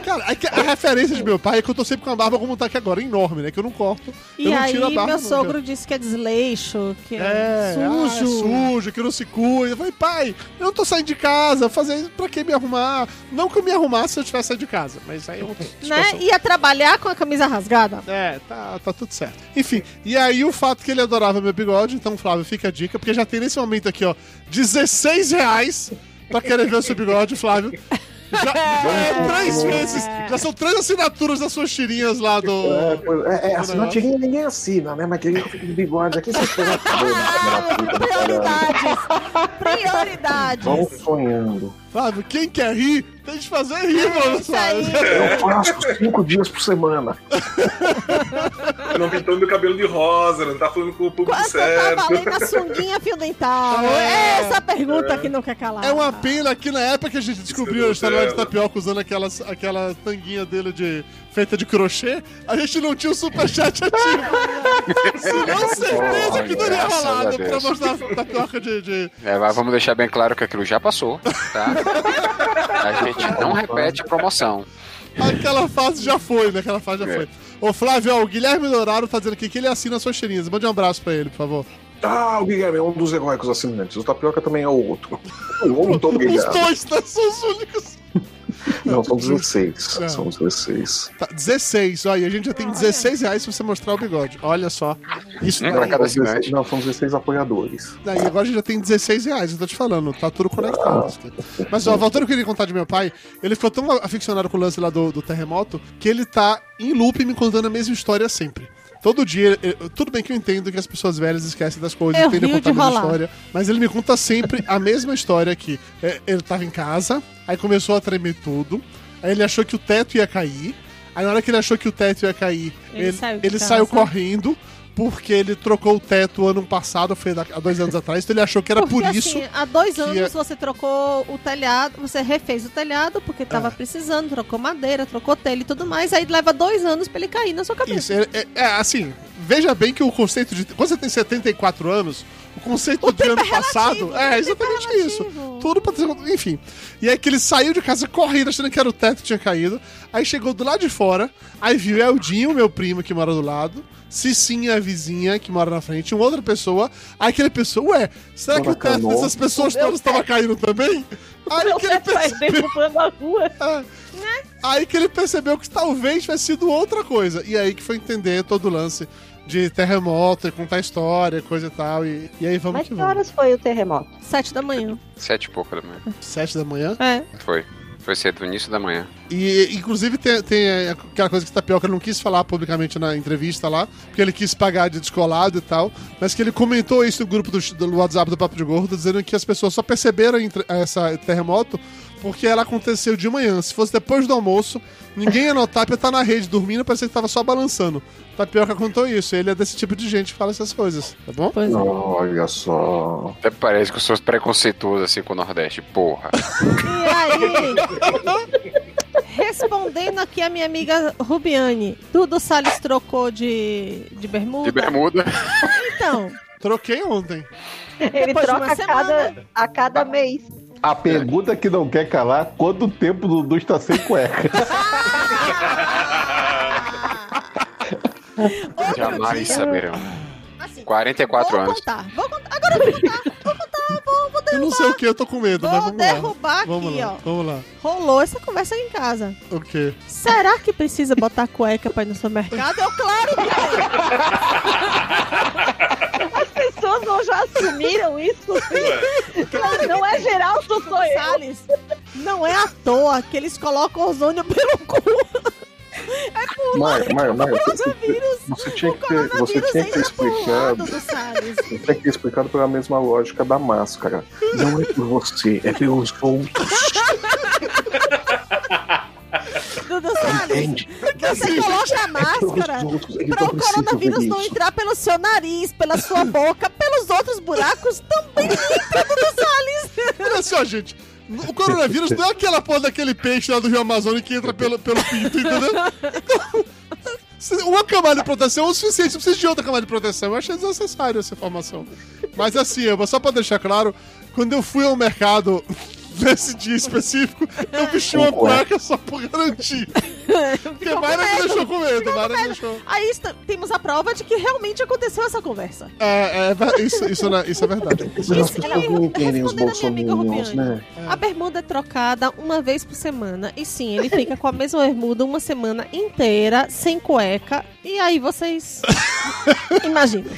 Cara, é a referência de meu pai é que eu tô sempre com a barba como tá aqui agora, enorme, né? Que eu não corto. E eu não aí tiro a barba. meu nunca. sogro disse que é desleixo, que é, É, sujo. ah, é sujo, que não se cuida. Eu falei, pai, eu não tô saindo de casa, fazer pra que me arrumar? Não que eu me arrumasse se eu tivesse saído de casa, mas aí é outra né? Ia trabalhar com a camisa rasgada. É, tá, tá tudo certo. Enfim, e aí o fato que ele adorava meu bigode, então, Flávio, fica a dica, porque já tem nesse momento aqui, ó, 16 reais pra querer ver o seu bigode, Flávio. Já, é, três vezes. Já são três assinaturas das suas tirinhas lá do. É, pois- é, é, assinar negócio. tirinha ninguém assina, né? Mas tirinha fica de bigode aqui, vocês estão Prioridades. Prioridades. Vão sonhando. Flávio, quem quer rir, tem de fazer rir, mano. Flávio. Eu faço cinco dias por semana. Não pintando meu cabelo de rosa, não tá falando com o público Quanto tá certo. valendo a sunguinha fio dental? É essa a pergunta que não quer calar. É uma pena que na época que a gente descobriu a história de tapioca usando aquelas, aquela tanguinha dele de feita de crochê, a gente não tinha o superchat ativo. Senão certeza que teria rolado pra mostrar a tapioca de. de... É, mas vamos deixar bem claro que aquilo já passou, tá? A gente não repete promoção. Aquela fase já foi, né? Aquela fase já É. foi. Ô, Flávio, ó, o Guilherme Dourado tá dizendo aqui que ele assina suas tirinhas. Mande um abraço pra ele, por favor. Ah, o Guilherme é um dos heróicos assinantes. O Tapioca também é o outro. Muito Os obrigado. dois, né? São os únicos. Não, são 16. Não. São 16. Tá, 16, ó, e a gente já tem 16 reais pra você mostrar o bigode. Olha só. Isso pra cada 16 assinante. Não, são 16 apoiadores. Daí agora a gente já tem 16 reais, eu tô te falando, tá tudo conectado. Mas ó, voltando ao que eu queria contar de meu pai, ele ficou tão aficionado com o lance lá do, do terremoto que ele tá em loop me contando a mesma história sempre. Todo dia, tudo bem que eu entendo que as pessoas velhas esquecem das coisas Eu e tendem a rio contar a mesma história, mas ele me conta sempre a mesma história que é, ele tava em casa, aí começou a tremer tudo, aí ele achou que o teto ia cair, aí na hora que ele achou que o teto ia cair, Ele ele, saiu ele saiu correndo, porque ele trocou o teto ano passado, foi há dois anos atrás, então ele achou que era Porque, por isso. assim, há dois anos é- você trocou o telhado, você refez o telhado porque tava É. precisando, trocou madeira, trocou telha e tudo mais, aí leva dois anos pra ele cair na sua cabeça. Isso, é, é- é, assim, veja bem que o conceito de. Quando você tem 74 anos, o conceito O de ano é relativo, passado é tempo exatamente é isso. Tudo pra ter. Enfim. E aí que ele saiu de casa correndo, achando que era o teto que tinha caído. Aí chegou do lado de fora, aí viu Eldinho, meu primo que mora do lado. Cicinha, a vizinha que mora na frente, uma outra pessoa. Aí aquele pessoa, ué, será que o teto dessas pessoas todas estava caindo também? Aí Meu que ele teto vai percebeu. derrubando a rua. É. Aí que ele percebeu que talvez tivesse sido outra coisa. E aí que foi entender todo o lance de terremoto, e contar história, coisa e tal. E, e aí vamos Mas que que vamos. horas foi o terremoto? Sete da manhã. Sete e pouco da manhã. Sete da manhã. É. Foi. Foi cedo, início da manhã. E inclusive tem, tem aquela coisa que Tapioca não quis falar publicamente na entrevista lá, porque ele quis pagar de descolado e tal, mas que ele comentou isso no grupo do, do WhatsApp do Papo de Gordo, dizendo que as pessoas só perceberam essa terremoto porque ela aconteceu de manhã. Se fosse depois do almoço, ninguém ia notar, porque tá na rede dormindo, parecia que tava só balançando. O Tapioca contou isso, ele é desse tipo de gente que fala essas coisas, tá bom? Pois é. Olha só. Até parece que eu sou preconceituoso assim com o Nordeste. Porra. E aí, respondendo aqui a minha amiga Rubiane, Dudu Salles trocou de, de bermuda? De bermuda. Então, Troquei ontem. Ele Depois de troca uma a cada, a cada mês. A pergunta que não quer calar, quanto tempo o Dudu está sem cueca? outro Jamais saberão. Assim, 44 vou anos. contar, vou contar. Agora eu vou contar, vou contar, vou, vou Eu derrubar. não sei o que, eu tô com medo, mas Vou vamos lá. derrubar Vamos aqui, lá, ó. vamos lá. Rolou essa conversa aqui em casa. O quê? Será que precisa botar cueca pra ir no supermercado? Eu, claro que tem. As pessoas não já assumiram isso? Não é geral, sou só eu. Salles, não é à toa que eles colocam ozônio pelo cu. Maio, Maio, Maio, você, Coronavírus. você tinha O que ter, você coronavírus tinha que ter por explicado. do Salles. Você tinha que ter explicado pela mesma lógica da máscara. Não é por você, é pelos outros. Dudu Salles, Entende? você coloca a máscara para o coronavírus não entrar pelo seu nariz, pela sua boca, pelos outros buracos também entra, Dudu Salles. Olha só, gente. O coronavírus não é aquela porra daquele peixe lá do Rio Amazonas que entra pelo, pelo pinto, entendeu? Então, uma camada de proteção é o suficiente, não precisa de outra camada de proteção. Eu achei desnecessário essa informação. Mas assim, só pra deixar claro, quando eu fui ao mercado nesse dia específico, eu vesti uma cueca só por garantir. Porque com Mayra me deixou com medo, Mayra me deixou. Aí está- temos a prova de que realmente aconteceu essa conversa. É, é ver- isso, isso, não é- isso é verdade. As pessoas não entendem os respondendo a minha amiga Rubiane. né? A bermuda é trocada uma vez por semana. E sim, ele fica com a mesma bermuda uma semana inteira, sem cueca. E aí vocês. Imaginam.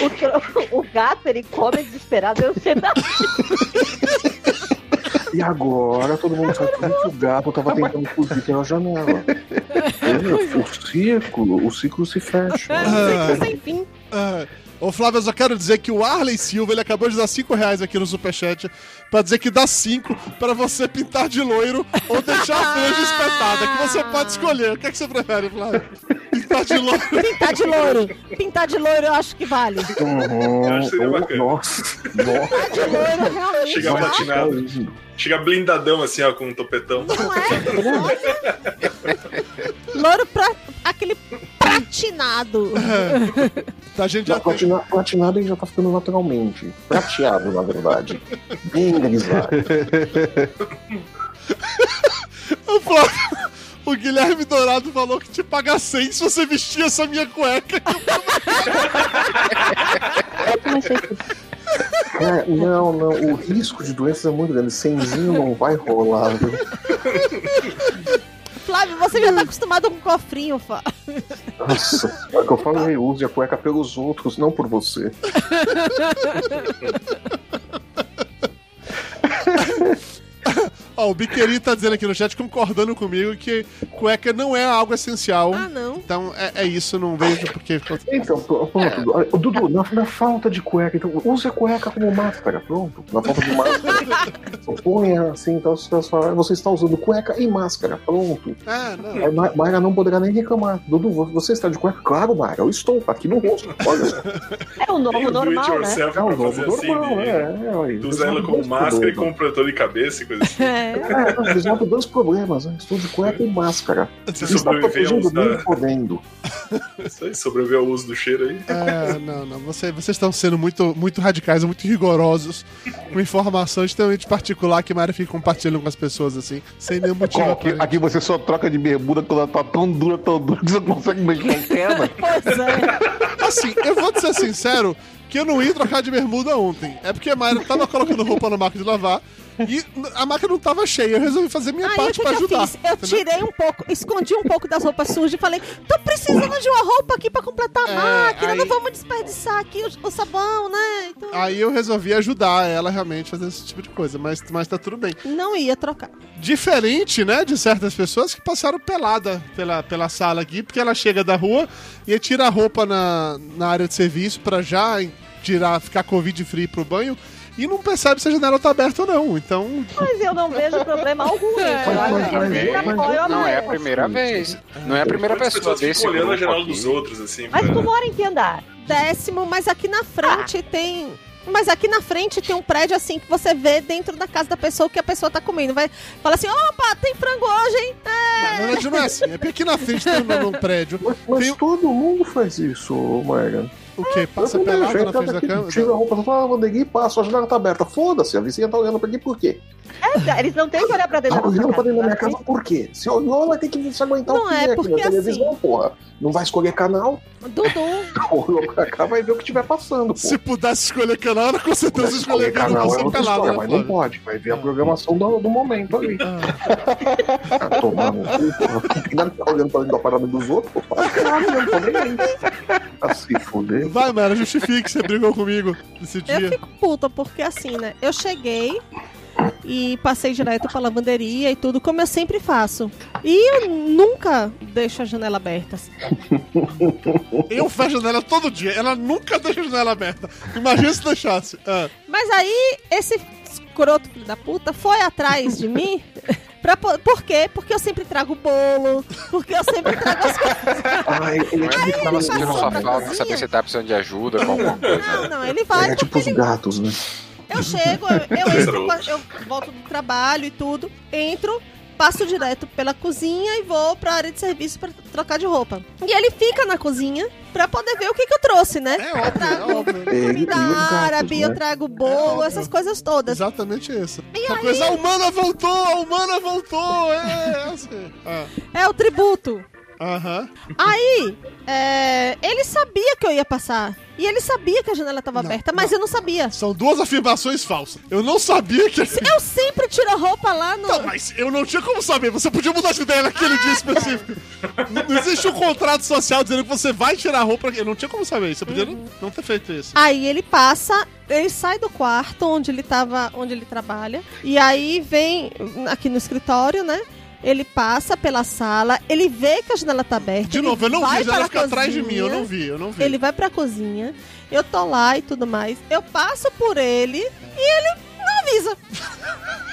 O, tro- o gato, ele come desesperado, eu sei da... E agora todo mundo sabe que o gato tava tentando fugir pela janela. É, o círculo, o ciclo se fecha. Sem- sem fim. Ah, Ô Flávio, eu só quero dizer que o Arley Silva ele acabou de dar 5 reais aqui no Superchat pra dizer que dá 5 pra você pintar de loiro ou deixar a franja espetada. Que você pode escolher. O que, é que você prefere, Flávio? Pintar de loiro. Pintar de loiro. Pintar de loiro eu acho que vale. Uhum. Acho que seria bacana. nossa, nossa. Pintar de loiro realmente. Chega ó, platinado. Chega blindadão assim, ó, com um topetão. Não é? Loiro pra. aquele pratinado. A gente Já tem. platina, platinado ele já tá ficando naturalmente. Prateado, na verdade. Bem grisalho. Ô, O Flávio, o Guilherme Dourado falou que te paga 100 se você vestir essa minha cueca. É, não, não, o risco de doenças é muito grande. Semzinho não vai rolar, viu? Flávio, você já tá acostumado com cofrinho, Fá. Nossa, é o que eu falo, eu use a cueca pelos outros, não por você. Ó, o Biqueirinho tá dizendo aqui no chat, concordando comigo, que cueca não é algo essencial. Ah, não. Então é, é isso, não vejo porque. Então, pr- pronto. Dudu, na, na falta de cueca, então use a cueca como máscara, pronto. Na falta de máscara. Ponha assim, então falam, você está usando cueca e máscara, pronto. Ah, não. Aí Ma- Mayra não poderá nem reclamar. Dudu, vo- você está de cueca? Claro, Mayra, eu estou aqui no rosto. Olha, É o novo normal, né? é o novo assim. normal, de- é. é, olha, Tu usa ela como máscara e como protetor de cabeça e coisa assim. É. É, resolve dois problemas, né? Estou de cueca e máscara. Você Está sobreviveu protegendo ao uso nem da... podendo. Isso aí, sobreviveu ao uso do cheiro aí. É, não, não. Você, vocês estão sendo muito, muito radicais, muito rigorosos, com informação extremamente particular que a Mari fica compartilhando com as pessoas assim, sem nenhum motivo. Aqui, aqui você só troca de bermuda quando ela tá tão dura, tão dura que você não consegue mexer a perna. Pois é. Assim, eu vou te ser sincero que eu não ia trocar de bermuda ontem. É porque a Mayra tava colocando roupa na máquina de lavar e a máquina não tava cheia. Eu resolvi fazer minha Aí parte pra que eu ajudar. fiz? Eu tirei um pouco, escondi um pouco das roupas sujas e falei: tô precisando de uma roupa aqui pra completar a É, máquina, aí- não vamos desperdiçar aqui o, o sabão, né? Então, Aí eu resolvi ajudar ela realmente fazendo esse tipo de coisa, mas, mas tá tudo bem. não ia trocar. Diferente, né, de certas pessoas que passaram pelada pela, pela sala aqui, porque ela chega da rua e tira a roupa na, na área de serviço pra já tirar, ficar covid free pro banho e não percebe se a janela tá aberta ou não. Então, Mas eu não vejo problema algum. É. Mas- mas- Não é a primeira vez. Não é a primeira pessoa desse olhando a janela dos outros, assim. Mas tu mora em que andar? Décimo, mas aqui na frente tem. Mas aqui na frente tem um prédio assim que você vê dentro da casa da pessoa o que a pessoa tá comendo. Vai fala assim: opa, tem frango hoje, hein? na verdade não é assim. É porque aqui na frente tem um, um prédio. Mas, mas Tem- todo mundo faz isso, Mayra. O quê? Passa gente, na frente da cama? Tira a roupa, fala, ah, Vandegui, passa, a janela tá aberta. Foda-se, a vizinha tá olhando pra aqui por quê? É, eles não têm que olhar pra dentro Tá da olhando pra dentro da minha casa. casa por quê? Se olhou, vai ter que se aguentar Não o que é, é aqui porque na televisão, assim- porra. Não vai escolher canal, Dudu. olhou pra cá, vai ver o que tiver passando, pô. Se pudesse escolher canal, era com certeza escolher escolher canal canal é outra pelada. história, né, mas não pode. Vai ver a programação do, do momento ali. Ah, tomar no cu, porra. Ainda tá olhando pra dentro do aparelho dos outros, Caralho, eu não tô nem aí. Ah, se fuder. Vai, Mara, justifique que você brigou comigo nesse Eu dia. fico puta, porque assim, né? Eu cheguei e passei direto pra lavanderia e tudo, como eu sempre faço. E eu nunca deixo a janela aberta. Eu fecho a janela todo dia. Ela nunca deixa a janela aberta. Imagina se deixasse. Ah, Mas aí, esse escroto filho da puta foi atrás de mim. Pra, po- por quê? Porque eu sempre trago bolo, porque eu sempre trago as coisas. Ai, ele tipo, Ele tava sentindo passou sua pra falta, cozinha. saber se tá precisando de ajuda com alguma coisa. Não, não, ele vai ele é tipo os gatos, né? Eu chego, eu, eu entro, eu volto do trabalho e tudo, entro, passo direto pela cozinha e vou pra área de serviço pra trocar de roupa. E ele fica na cozinha pra poder ver o que, que eu trouxe, né? é eu óbvio, trago é óbvio. E comida árabe, eu né? trago bolo, É, essas coisas todas. Exatamente isso. Essa coisa, a humana voltou, a humana voltou. É, assim. Ah, É o tributo. Aham. Aí, é, ele sabia que eu ia passar. E ele sabia que a janela tava Não, aberta, mas eu não sabia. São duas afirmações falsas. Eu não sabia que. Eu sempre tiro a roupa lá no. Não, mas eu não tinha como saber. Você podia mudar de ideia naquele dia específico. Não não existe um contrato social dizendo que você vai tirar a roupa. Eu não tinha como saber isso. Você podia não, não ter feito isso. Aí ele passa, ele sai do quarto onde ele tava, onde ele trabalha, e aí vem aqui no escritório, né? Ele passa pela sala, ele vê que a janela tá aberta. De novo, eu não vi. Ela fica atrás de mim. Eu não vi, eu não vi. Ele vai pra cozinha, eu tô lá e tudo mais. Eu passo por ele e ele não avisa.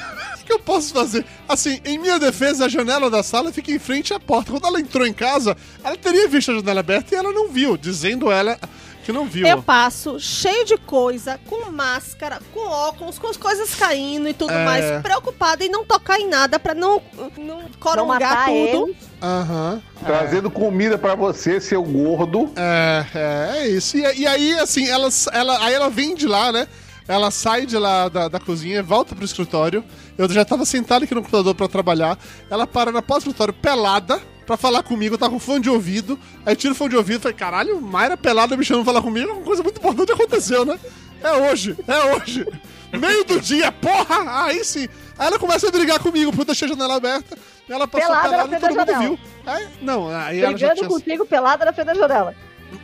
O que eu posso fazer? Assim, em minha defesa, a janela da sala fica em frente à porta. Quando ela entrou em casa, ela teria visto a janela aberta e ela não viu, dizendo ela que não viu. Eu passo cheio de coisa, com máscara, com óculos, com as coisas caindo e tudo É. mais, preocupada em não tocar em nada pra não, não Não corongar matar tudo. Aham. Trazendo comida pra você, seu gordo. É, é, é isso. E, e aí, assim, ela, ela, aí ela vem de lá, né? ela sai de lá da, da cozinha, volta pro escritório. Eu já tava sentado aqui no computador pra trabalhar. Ela para na porta do escritório pelada pra falar comigo, tá com fone de ouvido. Aí tira o fone de ouvido e falei, caralho, Mayra pelada me chamando pra falar comigo, uma coisa muito importante aconteceu, né? É hoje, é hoje. Meio do dia, porra! Aí sim. Aí ela começa a brigar comigo por eu deixar a janela aberta. Ela passou Pelada pelada e todo mundo viu. Aí, não, aí ela já Brigando tinha... contigo pelada na frente da janela.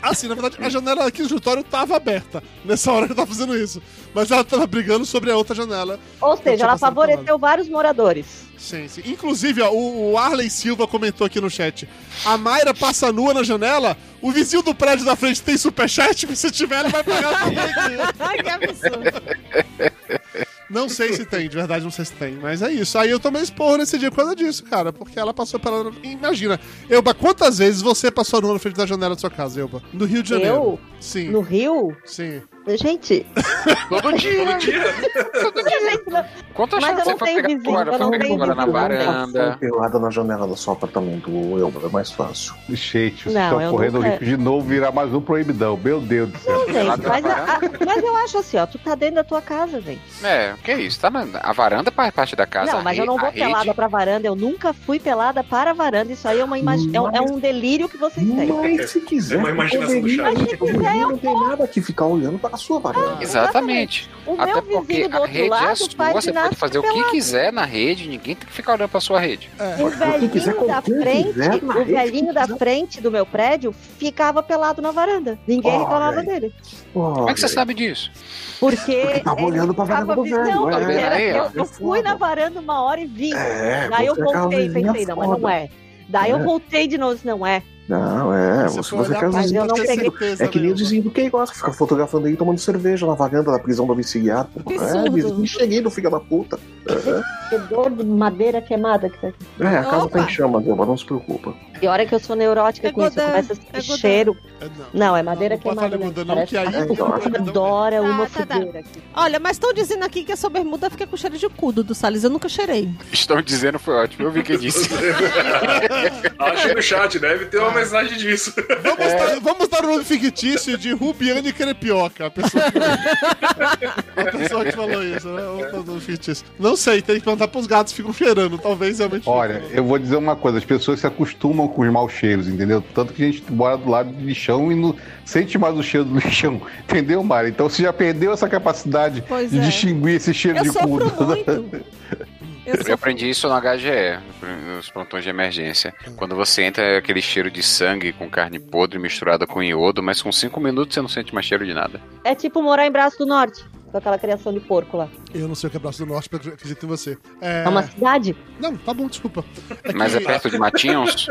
Assim, na verdade, a janela aqui do escritório tava aberta nessa hora que eu tava fazendo isso. Mas ela tava brigando sobre a outra janela. Ou Eu seja, ela favoreceu vários moradores. Sim, sim. Inclusive, ó, o, Arley Silva comentou aqui no chat. A Mayra passa nua na janela, o vizinho do prédio da frente tem superchat, se tiver ele vai pagar também que absurdo. Não sei se tem, de verdade não sei se tem, mas é isso. Aí eu tomei esporro nesse dia por causa disso, cara, porque ela passou pela... Imagina, Elba, quantas vezes você passou nua na frente da janela da sua casa, Elba? No Rio de Janeiro. Eu? Sim, No Rio? sim. Gente, Todo dia. Todo dia. gente, não- Quantas Mas vezes eu você não foi tenho pegar vizinho, fora? eu Foi não pegar fora na varanda. Pelada na janela do seu apartamento, Elba, é mais fácil. Gente, vocês estão eu correndo o risco de novo virar mais um proibidão. Meu Deus do céu. não, gente, mas, a- a- mas eu acho assim, ó, tu tá dentro da tua casa, gente. É, que isso, tá? na- A varanda é parte da casa. não, mas eu não vou rede- pelada pra varanda, eu nunca fui pelada para a varanda. Isso aí é uma imagem, é, um- é um delírio que vocês têm. Mas se quiser, É uma imaginação do chat. gente, o vizinho não tem nada que ficar olhando para a sua varanda. Exatamente. O Até meu porque vizinho do a outro rede é lado sua, faz você pode fazer o que quiser na rede, ninguém tem que ficar olhando pra sua rede. O Quem quiser, velhinho da frente, o velhinho da frente do meu prédio ficava pelado na varanda. Ninguém Olha reclamava aí. dele. Como é que você sabe disso? Porque. Porque tava olhando pra varanda do velho, Não, é. porque era- Aí, eu, eu fui na varanda uma hora e vim. É, Daí eu é voltei pensei, não, mas não é. Daí eu É. voltei de novo, não é. Não, é, Você se você quer Mas eu não peguei- certeza, É que nem o vizinho do que gosta, fica fotografando aí tomando cerveja na varanda da prisão domiciliar. pô. É, vizinho cheguei filho da puta. Que dor de madeira queimada que tá aqui. É, a casa Opa. tá em chamas, Elba, não se preocupa. E hora que eu sou neurótica É com isso, começo a é cheiro. É, não. Não, é madeira Não queimada. né? não, Parece que aí que é adora uma Tá, tá, tá. fogueira aqui. Olha, mas estão dizendo aqui que a sua bermuda fica com cheiro de cudo do Salles. Eu nunca cheirei. Estão dizendo foi ótimo, eu vi quem disse. Achei no chat, deve ter uma mensagem disso. Vamos, dar, vamos dar o nome fictício de Rubiane Crepioca. A pessoa que, a pessoa que falou isso, né? Vamos dar nome fictício. Não sei, tem que perguntar pros gatos que ficam cheirando. Talvez realmente. Olha, eu vou dizer uma coisa, as pessoas se acostumam com os maus cheiros, entendeu? Tanto que a gente mora do lado do lixão e não sente mais o cheiro do lixão, entendeu, Mara? Então você já perdeu essa capacidade Pois de é. distinguir esse cheiro Eu de sofro cudo. muito. Eu Eu aprendi isso no HGE, nos plantões de emergência. Quando você entra, é aquele cheiro de sangue com carne podre misturada com iodo, mas com cinco minutos você não sente mais cheiro de nada. É tipo morar em Braço do Norte, com aquela criação de porco lá. Eu não sei o que é Braço do Norte, porque eu acredito em você. É... É uma cidade? Não, tá bom, desculpa. É Mas é perto de Matinhos,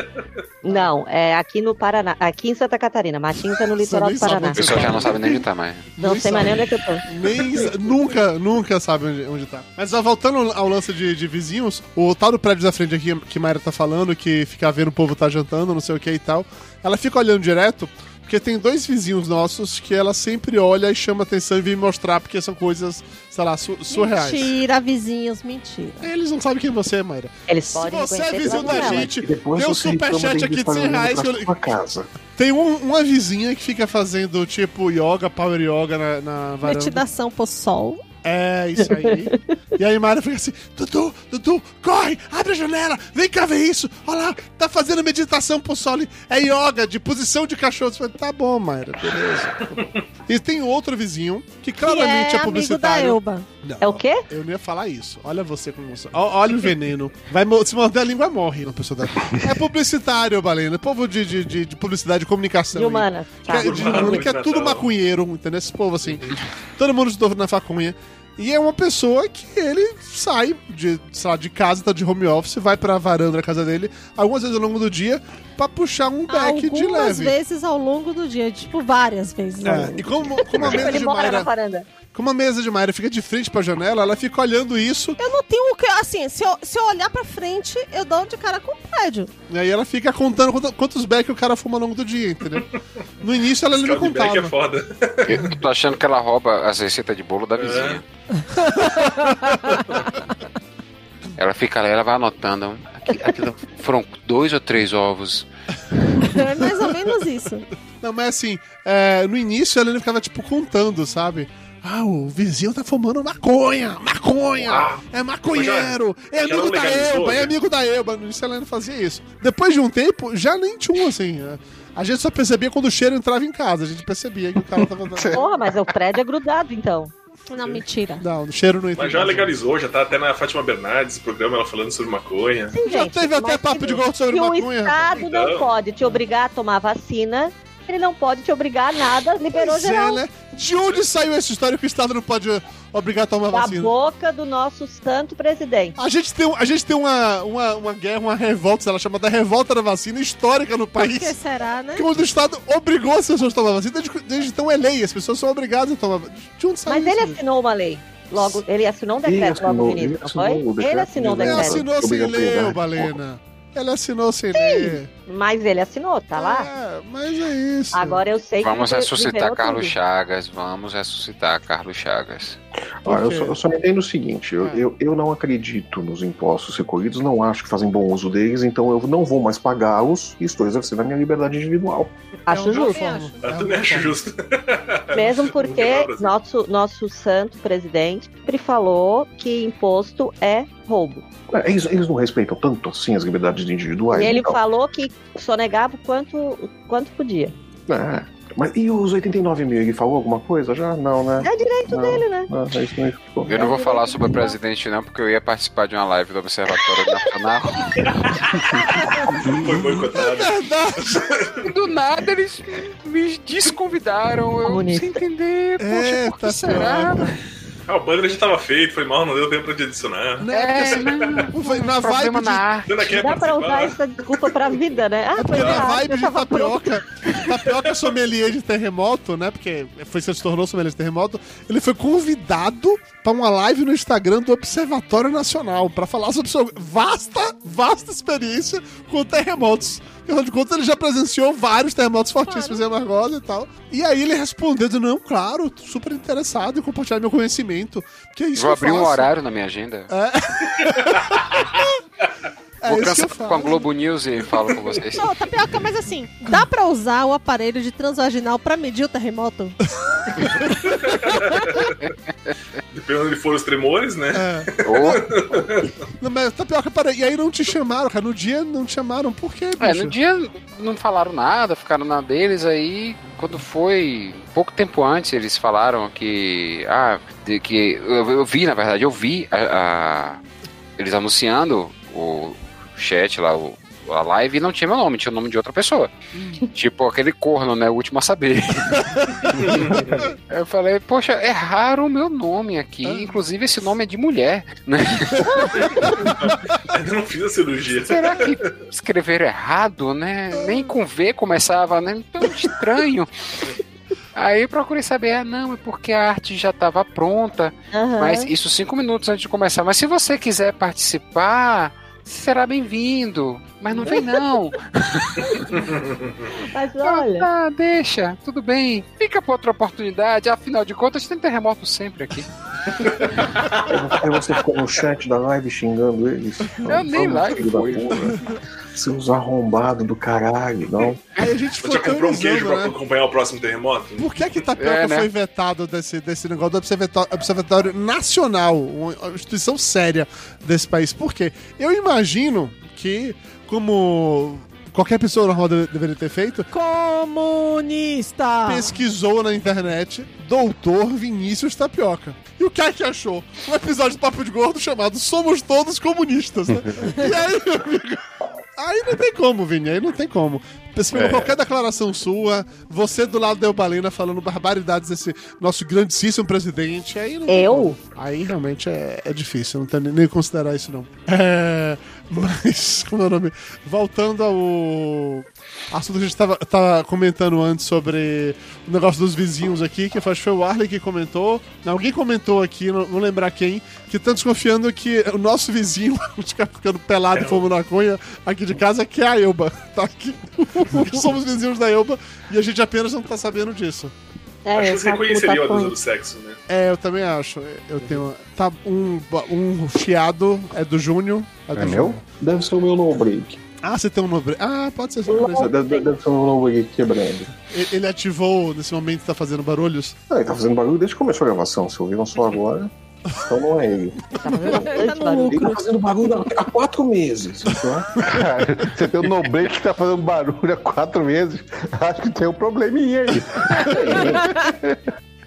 Não, é aqui no Paraná. Aqui em Santa Catarina. Matinhos é no litoral do sabe Paraná. o pessoal já não sabe nem onde tá mais. Não Nem sei mais nem sabe. onde é que eu tô. Nem, nunca, nunca sabe onde, onde tá. Mas ó, voltando ao lance de, de vizinhos, o tal do prédio da frente aqui que Mayra tá falando, que fica vendo o povo tá jantando, não sei o que e tal, ela fica olhando direto, porque tem dois vizinhos nossos que ela sempre olha e chama atenção e vem mostrar, porque são coisas, sei lá, su- surreais. Mentira, vizinhos, mentira. Eles não sabem quem você é, Mayra. Eles Se podem você é vizinho da gente, depois Deu reclama superchat aqui de estar 100 olhando reais que eu- casa. tem um- uma vizinha que fica fazendo, tipo, yoga, power yoga na, na varanda. Meditação pro sol. É, isso aí. e aí Mara fica assim, Dudu, Dudu, corre, abre a janela, vem cá ver isso. Olha lá, tá fazendo meditação pro sol. É yoga, de posição de cachorro. Você fala, tá bom, Mayra, beleza. e tem outro vizinho, que Que claramente é é, amigo da publicitário. Elba. Não, É o quê? eu não ia falar isso. Olha você como você. Olha o veneno. Vai, se morder a língua, morre. Uma pessoa da... É publicitário, Balena. Povo de, de, de, de publicidade e comunicação. De aí. humana. Que Tá. é, de, humano, que é tudo maconheiro, entendeu? Esse povo assim. Todo mundo estudou na faconha. E é uma pessoa que ele sai de, sei lá, de casa, tá de home office, vai pra varanda da casa dele, algumas vezes ao longo do dia, pra puxar um back de Algumas leve. vezes ao longo do dia. Tipo, várias vezes. É, e como, como a mesa Ele de mora na Mayra, varanda. Como a mesa de Mayra fica de frente pra janela, ela fica olhando isso, Eu não tenho o que. Assim, se eu, se eu olhar pra frente, eu dou de cara com o prédio. e aí ela fica contando quanto- quantos back o cara fuma ao longo do dia, entendeu? No início ela não é contava. foda. Eu tô achando que ela rouba as receitas de bolo da vizinha. ela fica lá, ela vai anotando. Aqui- aquilo- foram dois ou três ovos. É mais ou menos isso. Não, mas assim, é, no início ela ficava, tipo, contando, sabe? Ah, o vizinho tá fumando maconha! Maconha! Ah, é maconheiro! É amigo não da Elba! É né? amigo da Elba! No início ela ainda fazia isso. Depois de um tempo, já nem tinha um, assim. é. A gente só percebia quando o cheiro entrava em casa. A gente percebia que o cara tava. Porra, mas o prédio é grudado, então. Não, mentira. Não, o cheiro não entra. Mas já legalizou, já tá até na Fátima Bernardes, programa ela falando sobre maconha. Sim, Já gente, teve até papo de gordo sobre Se o maconha. Estado não Então. pode te obrigar a tomar vacina, ele não pode te obrigar a nada, liberou Pois é, geral. né? De onde saiu essa história que o Estado não pode obrigar a tomar Da vacina? boca do nosso santo presidente. A gente tem, um- a gente tem uma, uma, uma guerra, uma revolta, sei lá, chamada Revolta da Vacina, histórica no Por país. que será, né? Que o Estado obrigou as pessoas a tomar vacina. Desde, desde então é lei, as pessoas são obrigadas a tomar vacina. De onde saiu Mas ele isso? assinou uma lei. Logo, ele assinou um decreto Ele logo no assinou- início, ele não foi? Ele decreto assinou Ele decreto. decreto. assinou sem ler, Balena. Ele assinou sem ler. Mas ele assinou, tá lá? É, mas é isso. Agora eu sei Vamos que ressuscitar liberou Carlos tudo. Chagas. Vamos ressuscitar Carlos Chagas. Olha, eu, só, eu só entendo o seguinte: eu, Ah. eu, eu não acredito nos impostos recolhidos, não acho que fazem bom uso deles, então eu não vou mais pagá-los e estou exercendo a minha liberdade individual. Acho É uma justo. Eu também acho forma. justo. Mesmo Vamos porque Brasil. nosso, nosso santo presidente sempre falou que imposto é roubo. É, Eles, eles não respeitam tanto assim as liberdades individuais. e ele então. falou que sonegava o quanto, o quanto podia. É. Mas e os 89 mil? Ele falou alguma coisa já? Não, né? É direito Não. dele, né? Não, é isso. Pô. Eu não vou falar sobre o presidente, não, porque eu ia participar de uma live do Observatório Nacional. Foi boicotado. Do nada eles me desconvidaram. Eu Comunista. sem entender. Poxa, É, por tá que será? Ah, o banner já tava feito, foi mal, não deu tempo de adicionar. Né, É, porque não, foi na vibe de, Dá pra usar essa desculpa pra vida, né? Ah, É porque foi na vibe de tapioca, tapioca sommelier de terremoto, né? Porque foi se tornou sommelier de terremoto. Ele foi convidado pra uma live no Instagram do Observatório Nacional pra falar sobre sua vasta, vasta experiência com terremotos. Afinal de contas, ele já presenciou vários terremotos fortíssimos em Amargosa e tal. E aí ele respondeu, dizendo, não, claro, super interessado em compartilhar meu conhecimento. Que é isso Vou que eu abrir um horário na minha agenda. É Vou que eu cancelar com a. Globo News e falo com vocês. Não, tapioca, mas assim, dá pra usar o aparelho de transvaginal pra medir o terremoto? Dependendo de onde foram os tremores, né? É. Ou, Não, mas tapioca, peraí. E aí não te chamaram, cara. No dia não te chamaram. Por quê, bicho? é, no dia não falaram nada, ficaram na deles aí. Quando foi pouco tempo antes, eles falaram que. Ah, de que. Eu, eu vi, na verdade, eu vi a, a- eles anunciando o chat lá, o, a live, e não tinha meu nome, tinha o nome de outra pessoa. tipo aquele corno, né? O último a saber. eu falei, poxa, erraram o meu nome aqui. Inclusive, esse nome é de mulher, né? Ainda não fiz a cirurgia. Será que escreveram errado, né? Nem com V começava, né? Tão estranho. Aí eu procurei saber, ah, não, é porque a arte já estava pronta. Aham. Mas isso cinco minutos antes de começar. Mas se você quiser participar, será bem-vindo. Mas não vem não. Mas Ah, olha, tá, deixa, tudo bem. Fica pra outra oportunidade. Afinal de contas, tem terremoto sempre aqui. Aí você ficou no chat da live xingando eles. Eu nem live fui. Seus arrombados do caralho, não. Aí a gente Você foi já comprou um queijo teorizando, pra né? acompanhar o próximo terremoto? Por que que Tapioca É, né? foi vetado desse, desse negócio do Observatório, Observatório Nacional, uma instituição séria desse país? Por quê? Eu imagino que, como qualquer pessoa normal deve- deveria ter feito, Comunista! pesquisou na internet Doutor Vinícius Tapioca. E o que é que achou? Um episódio do Papo de Gordo chamado Somos Todos Comunistas, né? e aí, meu amigo, aí não tem como, Vini, aí não tem como. Pessoal, É. Qualquer declaração sua, você do lado da Eubalina falando barbaridades desse nosso grandíssimo presidente, aí não tem Eu? como. Aí realmente é, é difícil, não tem nem nem considerar isso não. É, mas, como é o nome? Voltando ao assunto que a gente estava tava comentando antes sobre o negócio dos vizinhos aqui, que acho que foi o Arley que comentou. Não, Alguém comentou aqui, não vou lembrar quem, que estão desconfiando que o nosso vizinho, ficar ficando pelado e fumando maconha aqui de casa, que é a Elba. Tá aqui. Somos vizinhos da Elba e a gente apenas não tá sabendo disso. é, Acho que você faço reconheceria o mutações. abuso do sexo, né? É, eu também acho. Eu tenho. Tá, um, um chiado é do Júnior. do É meu? Deve ser o meu no break. Ah, você tem um nobre. Ah, pode ser Nossa, Deve, deve ser um novo aqui quebrando. Ele ele ativou nesse momento que tá fazendo barulhos. Ah, ele tá fazendo barulho desde que começou a gravação. Se ouviram só agora, então não é ele. Tá fazendo Ele tá no tá fazendo barulho há- quatro meses. Então, Cara, você tem um Nobreak que tá fazendo barulho há quatro meses. Acho que tem um probleminha aí.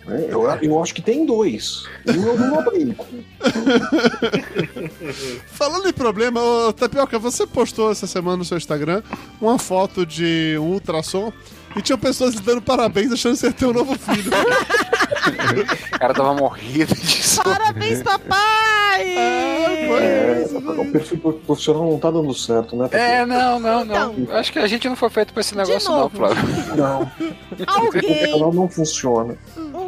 Né, eu, eu acho que tem dois. Um é o do. Falando em problema, ô, Tapioca, você postou essa semana no seu Instagram uma foto de um ultrassom e tinham pessoas lhe dando parabéns achando que você ia ter um novo filho. O cara tava morrendo de sono. Parabéns, papai! É, o perfil profissional não tá dando certo, né? É, não, não, não. Então. Acho que a gente não foi feito pra esse negócio, não. Flávio. Não, o Alguém, profissional não funciona.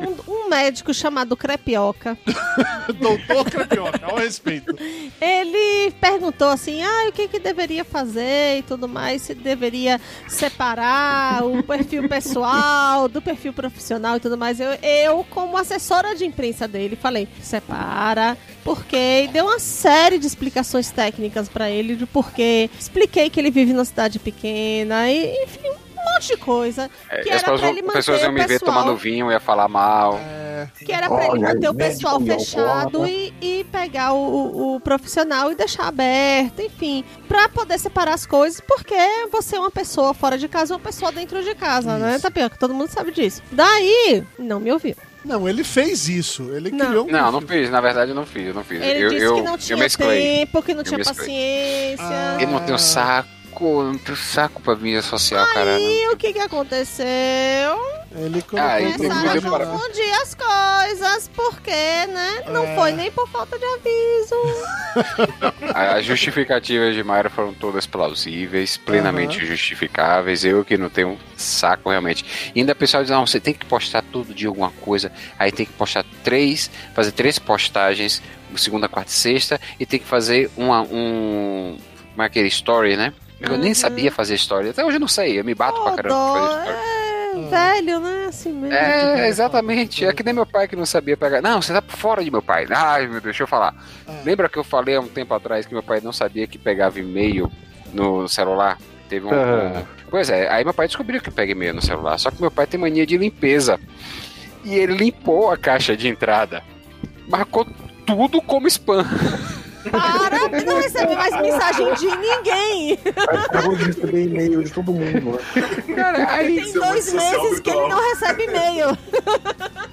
Um, um médico chamado Crepioca, Doutor Crepioca, ao respeito. ele perguntou assim, ah, o que que deveria fazer e tudo mais, se deveria separar o perfil pessoal do perfil profissional e tudo mais. Eu, eu como assessora de imprensa dele, falei, separa, porque deu uma série de explicações técnicas pra ele de porquê. Expliquei que ele vive numa cidade pequena e, enfim, um monte de coisa. É, Que as era pra pessoas, ele as pessoas manter iam o me ver tomando vinho, ia falar mal. Que era pra ele Olha, manter o pessoal e fechado e, e pegar o, o- profissional e deixar aberto, enfim. Pra poder separar as coisas, porque você é uma pessoa fora de casa e uma pessoa dentro de casa, né, Tapioca? Todo mundo sabe disso. Daí, não me ouviu. Não, ele fez isso. Ele Não. criou um. Não, não fiz, na verdade eu não fiz, eu não fiz. Ele eu, disse eu, que não eu tinha tempo, que não Eu tinha mesclei. paciência. Ah. Ele não tem um saco, não tem um saco pra mídia social, cara. E o que que aconteceu? Ele Ah, Começaram deu a de- para- confundir as coisas, porque, né? Não É. foi nem por falta de aviso. As justificativas de Mayra foram todas plausíveis, plenamente justificáveis. Eu que não tenho um saco realmente. E ainda o pessoal diz: não, você tem que postar todo dia alguma coisa. Aí tem que postar três, fazer três postagens, segunda, quarta e sexta, e tem que fazer uma, um. Como é aquele story, né? Eu nem Uhum. sabia fazer story. Até hoje eu não sei, eu me bato Ô, pra caramba dó, pra fazer story. é velho, né? Assim mesmo. É, exatamente. É que nem meu pai que não sabia pegar. Não, você tá por fora de meu pai. Ai, meu Deus, deixa eu falar. Lembra que eu falei há um tempo atrás que meu pai não sabia que pegava e-mail no celular? Teve um. Ah. um- Pois é, aí meu pai descobriu que pega e-mail no celular. Só que meu pai tem mania de limpeza. E ele limpou a caixa de entrada. Marcou tudo como spam. Para, não receber mais mensagem de ninguém. Acabou de receber e-mail de todo mundo, né? Cara, aí. Tem é dois meses que ele não recebe e-mail.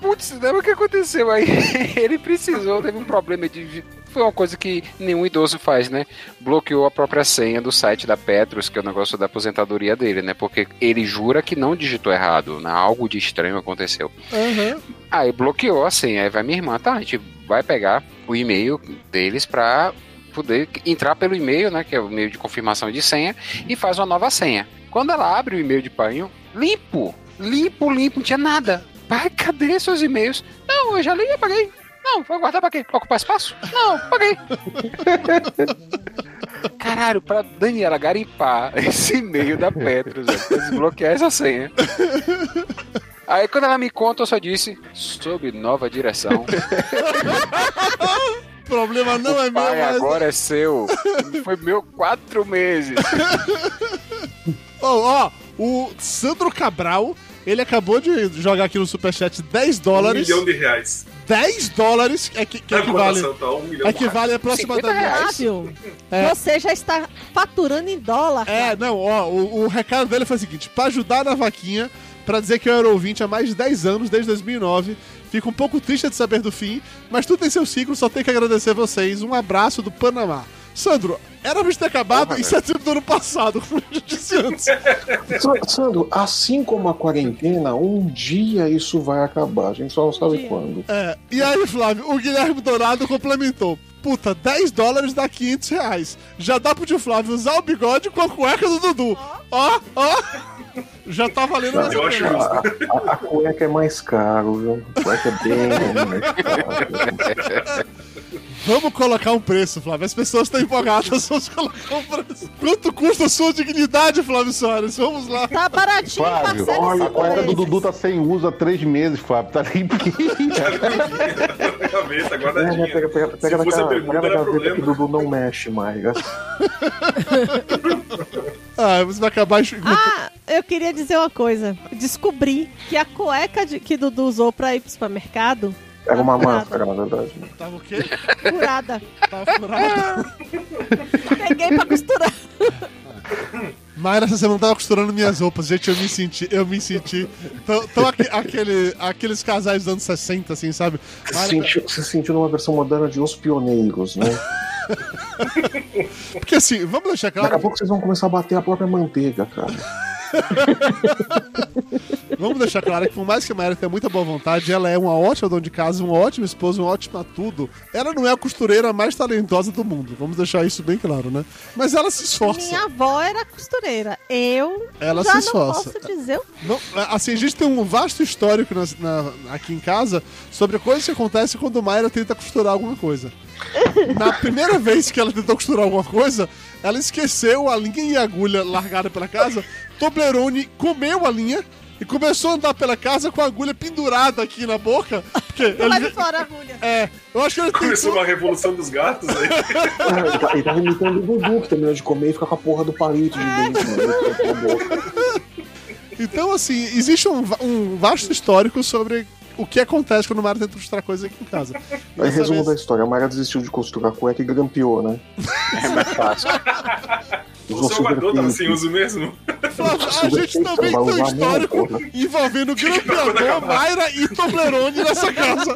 Putz, lembra o que aconteceu aí? Ele precisou, teve um problema de. Foi uma coisa que nenhum idoso faz, né? Bloqueou a própria senha do site da Petros, que é o negócio da aposentadoria dele, né? Porque ele jura que não digitou errado, né? algo de estranho aconteceu. Aham. Aí bloqueou a senha, aí vai minha irmã, tá? A gente vai pegar o e-mail deles pra poder entrar pelo e-mail, né? Que é o e-mail de confirmação de senha, e faz uma nova senha. Quando ela abre o e-mail de pai, limpo, limpo, limpo, não tinha nada. Pai, cadê seus e-mails? Não, eu já li e apaguei. Não, vou guardar pra quê? Pra ocupar espaço? Não, apaguei. Caralho, pra Daniela garimpar esse e-mail da Petros, desbloquear essa senha. Aí quando ela me conta, eu só disse, sob nova direção. O problema não é meu, Pai, mas. agora é seu. Foi meu quatro meses. Ó, ó, o Sandro Cabral, ele acabou de jogar aqui no Superchat 10 Um dólares. milhão de reais. 10 dólares é que, que A equivale, tá um milhão equivale 50 aproximadamente. É. você já está faturando em dólar. É, cara. não, ó, o, o recado dele foi o seguinte: pra ajudar na vaquinha, pra dizer que eu era ouvinte há mais de 10 anos, desde 2009. Fico um pouco triste de saber do fim, mas tudo tem seu ciclo, só tenho que agradecer vocês. Um abraço do Panamá. Sandro, era pra gente ter acabado Porra, em setembro do ano passado, como eu já disse antes. Sa- Sandro, assim como a quarentena, um dia isso vai acabar. A gente só não sabe Dia. quando. É, e aí, Flávio, o Guilherme Dourado complementou. Puta, 10 dólares dá 500 reais. Já dá pro tio Flávio usar o bigode com a cueca do Dudu. Ó, ó. Já tá valendo Eu acho justo. A, a cueca é mais caro, viu? A cueca é bem mais caro. Vamos colocar um preço, Flávio. As pessoas estão empolgadas, vamos colocar um preço. Quanto custa a sua dignidade, Flávio Soares? Vamos lá. Tá baratinho, Flávio, em olha, a cueca do. Dudu tá sem uso há três meses, Flávio. Tá limpinha. É, né, guardadinha. pega pega, pega Se fosse a naquela, pergunta, pega na gaveta que o. Dudu não mexe mais. Ah, você vai acabar. Ah, eu queria dizer uma coisa. Descobri que a cueca de- que Dudu usou pra ir pro supermercado Era uma Furada. máscara, na verdade. Tava o quê? furada. Tava furado. Peguei pra costurar. Mayra, essa semana tava costurando minhas roupas. Gente, eu me senti, eu me senti. Tão, tão aque- aquele, aqueles casais dos anos 60, assim, sabe? Você Mayra- sentiu, você sentiu numa versão moderna de Os Pioneiros, né? Porque assim, vamos deixar Daqui a claro. pouco vocês vão começar a bater a própria manteiga, cara. Vamos deixar claro que por mais que a Mayra tenha muita boa vontade, ela é uma ótima dona de casa, uma ótima esposa, uma ótima tudo. Ela não é a costureira mais talentosa do mundo. Vamos deixar isso bem claro, né? Mas ela se esforça. Minha avó era costureira. Eu Ela já se não esforça. posso dizer o Não, assim, a gente tem um vasto histórico nas- na- aqui em casa sobre coisas que acontecem quando Mayra tenta costurar alguma coisa. Na primeira vez que ela tentou costurar alguma coisa, ela esqueceu a linha e a agulha largada pela casa. Toblerone comeu a linha e começou a andar pela casa com a agulha pendurada aqui na boca. Porque lá ele, de fora a agulha. é, eu acho que ele Começou tentou, uma revolução dos gatos aí. Ah, ele, tá, ele tava imitando o Dudu, que terminou de comer e fica com a porra do palito de da boca. Então, assim, existe um, um vasto histórico sobre o que acontece quando o Mayra tenta costurar coisa aqui em casa. Aí, Dessa resumo vez- da história: a Mayra desistiu de costurar a cueca e grampeou, né? É mais fácil. O seu guardou tava sem uso mesmo. A gente também tem um histórico envolvendo grampeador, Mayra e Toblerone nessa casa.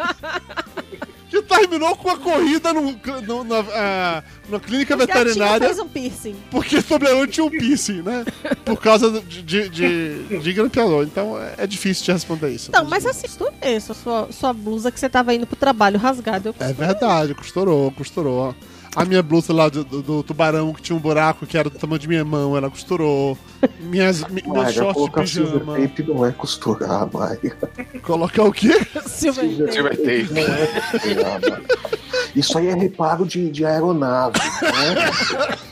Que terminou com a corrida no, no- na, ah, na clínica Porque veterinária fez um piercing. porque Toblerone tinha um piercing, né? Por causa de, de, de, de grampeador. Então é, é difícil de responder isso. Não, mas assim, costurei essa sua, sua blusa que você tava indo pro trabalho rasgada. É verdade, costurou, costurou. A minha blusa lá do, do- do tubarão que tinha um buraco que era do tamanho de minha mão, ela costurou. Minhas, mi- meus Mayra, shorts de pijama. tape não é costurar, Mayra. Colocar o quê? Silver Tape. Silver tape. Não é costurar, Mayra. Isso aí é reparo de, de aeronave, né?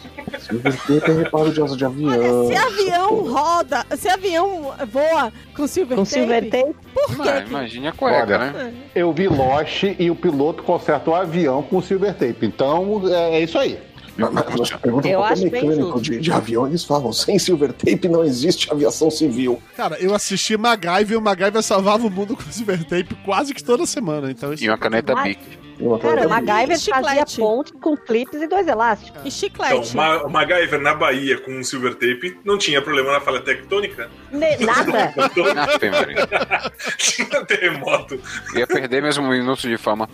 Silver tape é reparo de asa de avião. Se avião roda, se avião voa com silver Com tape, silver tape. por quê? imagine a cueca, Olha, né? Eu vi Lost e o piloto conserta o avião com silver tape. Então é, é isso aí. Mas- mas- pergunta Eu acho bem mecânico justo. de, de avião, eles falam, sem silver tape não existe aviação civil. Cara, eu assisti MacGyver e o MacGyver salvava o mundo com silver tape quase que toda semana. Então isso E uma caneta Ai. Bic. Uma Cara, o MacGyver fazia ponte com clipes e dois elásticos. E Então, chiclete. Ma- o MacGyver na Bahia com um silver tape não tinha problema na falha tectônica. Ne- Nada. Tinha terremoto. Ia perder mesmo um minuto de fama.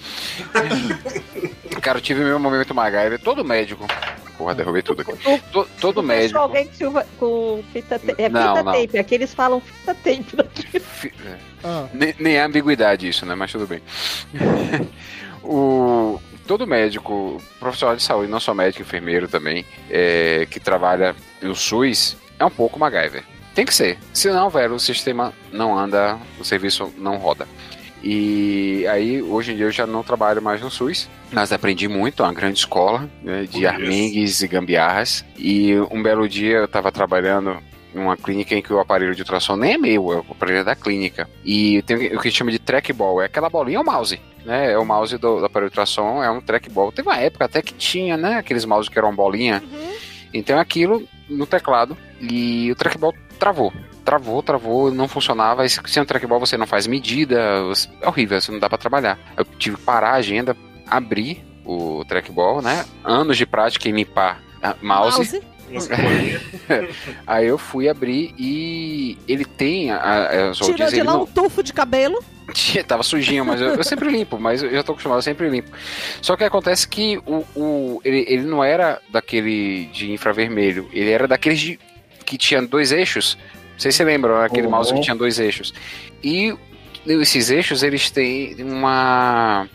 Cara, eu tive meu momento MacGyver. Todo médico. Porra, derrubei tudo aqui. To- todo Conheço médico. alguém com, silva- com fita, ta- é Não, fita não. tape. Aqui eles falam fita tape. fi- é. Ah, Nem, nem é ambiguidade isso, né? Mas tudo bem. o, todo médico, profissional de saúde, não só médico, enfermeiro também, é, que trabalha no SUS, é um pouco MacGyver. Tem que ser. Senão, velho, o sistema não anda, o serviço não roda. E aí, hoje em dia, eu já não trabalho mais no SUS, mas aprendi muito, é uma grande escola né, de armingues e gambiarras. E um belo dia eu estava trabalhando em uma clínica em que o aparelho de ultrassom nem é meu, é o aparelho da clínica. E tem o que chama de trackball, é aquela bolinha, é o mouse. Né, é o mouse do, do aparelho de ultrassom, é um trackball. Teve uma época até que tinha, né? Aqueles mouse que eram bolinha. Então aquilo no teclado e o trackball travou. Travou, travou, não funcionava. E se- sem o trackball você não faz medida, é horrível, você não dá pra trabalhar. Eu tive que parar a agenda, abrir o trackball, né? Anos de prática em limpar mouse. Mouse. Aí eu fui abrir e ele tem a, a, as Tirou de lá não- um tufo de cabelo. Tinha, tava sujinho, mas eu, eu sempre limpo, mas eu já tô acostumado, eu sempre limpo. Só que acontece que o, o, ele, ele não era daquele de infravermelho, ele era daqueles de, que tinha dois eixos. Não sei se você lembra, aquele Uhum. mouse que tinha dois eixos. E esses eixos, eles têm uma.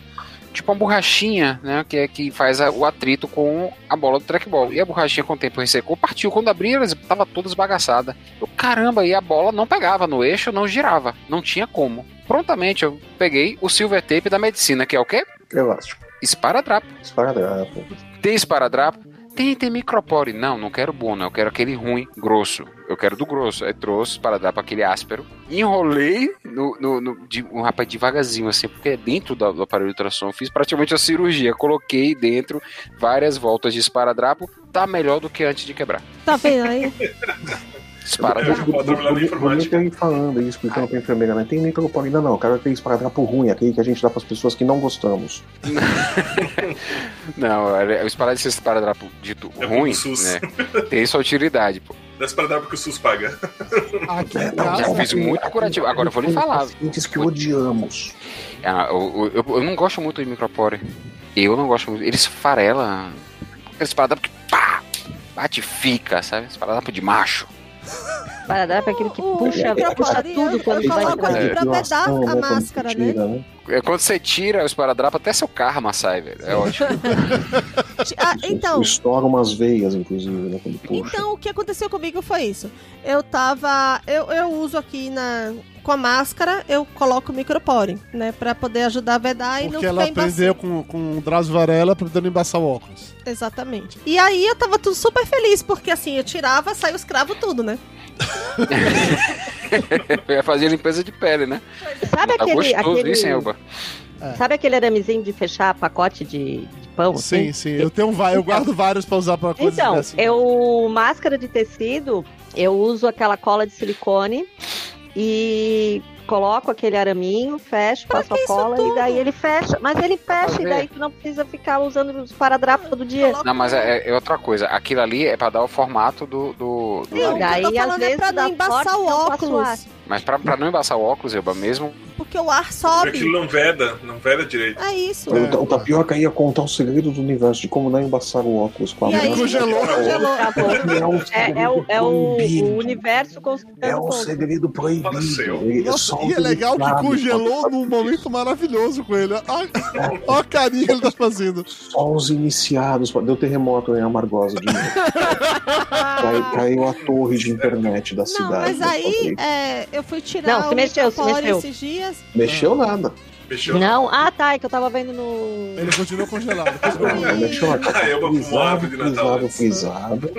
Tipo uma borrachinha, né? Que é que faz a- o atrito com a bola do trackball. E a borrachinha, com o tempo ressecou, partiu. Quando abri, ela tava toda esbagaçada. Eu, caramba, e a bola não pegava no eixo, não girava. Não tinha como. Prontamente eu peguei o silver tape da medicina, que é o quê? Elástico. Esparadrapo. Esparadrapo. Tem esparadrapo, Tem, tem micropore. Não, não quero bom, não. Eu quero aquele ruim, grosso. Eu quero do grosso. Aí trouxe para dar para aquele áspero. Enrolei no, no, no de, um rapaz devagarzinho, assim, porque é dentro do, do aparelho de ultrassom. Fiz praticamente a cirurgia. Coloquei dentro várias voltas de esparadrapo. Tá melhor do que antes de quebrar. Tá vendo aí? Esparadrapo. Informática. Bonito ele falando aí, explicando pra enfermeira, né? Tem micropolina não, cara, tem esparadrapo ruim, aquele que a gente dá pras pessoas que não gostamos. Não, o esparadrapo dito É ruim, né? Tem sua utilidade, pô. Dá pra dar porque o SUS paga. Aqui em Já casa. fiz muito curativo. Agora eu vou lhe falar. Pacientes que odiamos. Ah, eu, eu, eu não gosto muito de micropore. Eu não gosto muito. Eles farela. Aquele esparadrapo que pá! Bate e fica, sabe? Esparadrapo de macho. Paradrapo é aquele que puxa, puxa tudo eu- quando eu vai entrar. pra Depilação, a né, máscara, você né? É, Quando você tira o esparadrapo, até seu karma sai, velho. É ótimo. Ah, então, Estoura umas veias, inclusive, né? Então o que aconteceu comigo foi isso. Eu tava. Eu, eu uso aqui na. Com a máscara, eu coloco o micropore, né? Pra poder ajudar a vedar e não Porque ficar ela aprendeu com, com o Drauzio Varela pra poder embaçar o óculos. Exatamente. E aí eu tava tudo super feliz, porque assim, eu tirava, saiu os cravos tudo, né? Eu ia fazer limpeza de pele, né? Sabe Tá aquele, gostoso aquele, isso, hein, Elba? sabe aquele aramezinho de fechar pacote de, de pão? assim? Sim, sim. Eu tenho vai, eu guardo vários pra usar pra coisas Então, dessas. eu máscara de tecido, eu uso aquela cola de silicone e coloco aquele araminho, fecho, Pra passo a cola tudo? e daí ele fecha. Mas ele fecha e daí tu não precisa ficar usando os paradrapos todo dia. Não, mas é, é outra coisa. Aquilo ali é pra dar o formato do, do, do Sim, daí eu tô às é vezes pra dá não embaçar sorte, o óculos. Mas pra, pra não embaçar o óculos, Elba, mesmo. Porque o ar Porque sobe. aquilo não veda, não veda direito. É isso. O, o Tapioca ia contar o segredo do universo de como não embaçar o óculos com a E mão. congelou. congelou. É É, é o, é o, universo conspirando É um segredo proibido. Ele- E é legal que congelou num momento maravilhoso com ele. Olha a carinha que ele tá fazendo. Só os iniciados. Deu terremoto em Amargosa de novo. Cai- Caiu a torre de internet da Não, cidade. mas aí é, eu fui tirar Não, se o mexeu, mexeu. esses dias. Mexeu nada. Fechou? Não, ah tá, é que eu tava vendo no. Ele continuou congelado. Não, mexeu. Ah, vou fumar Frisado, árvore de Natal frisado.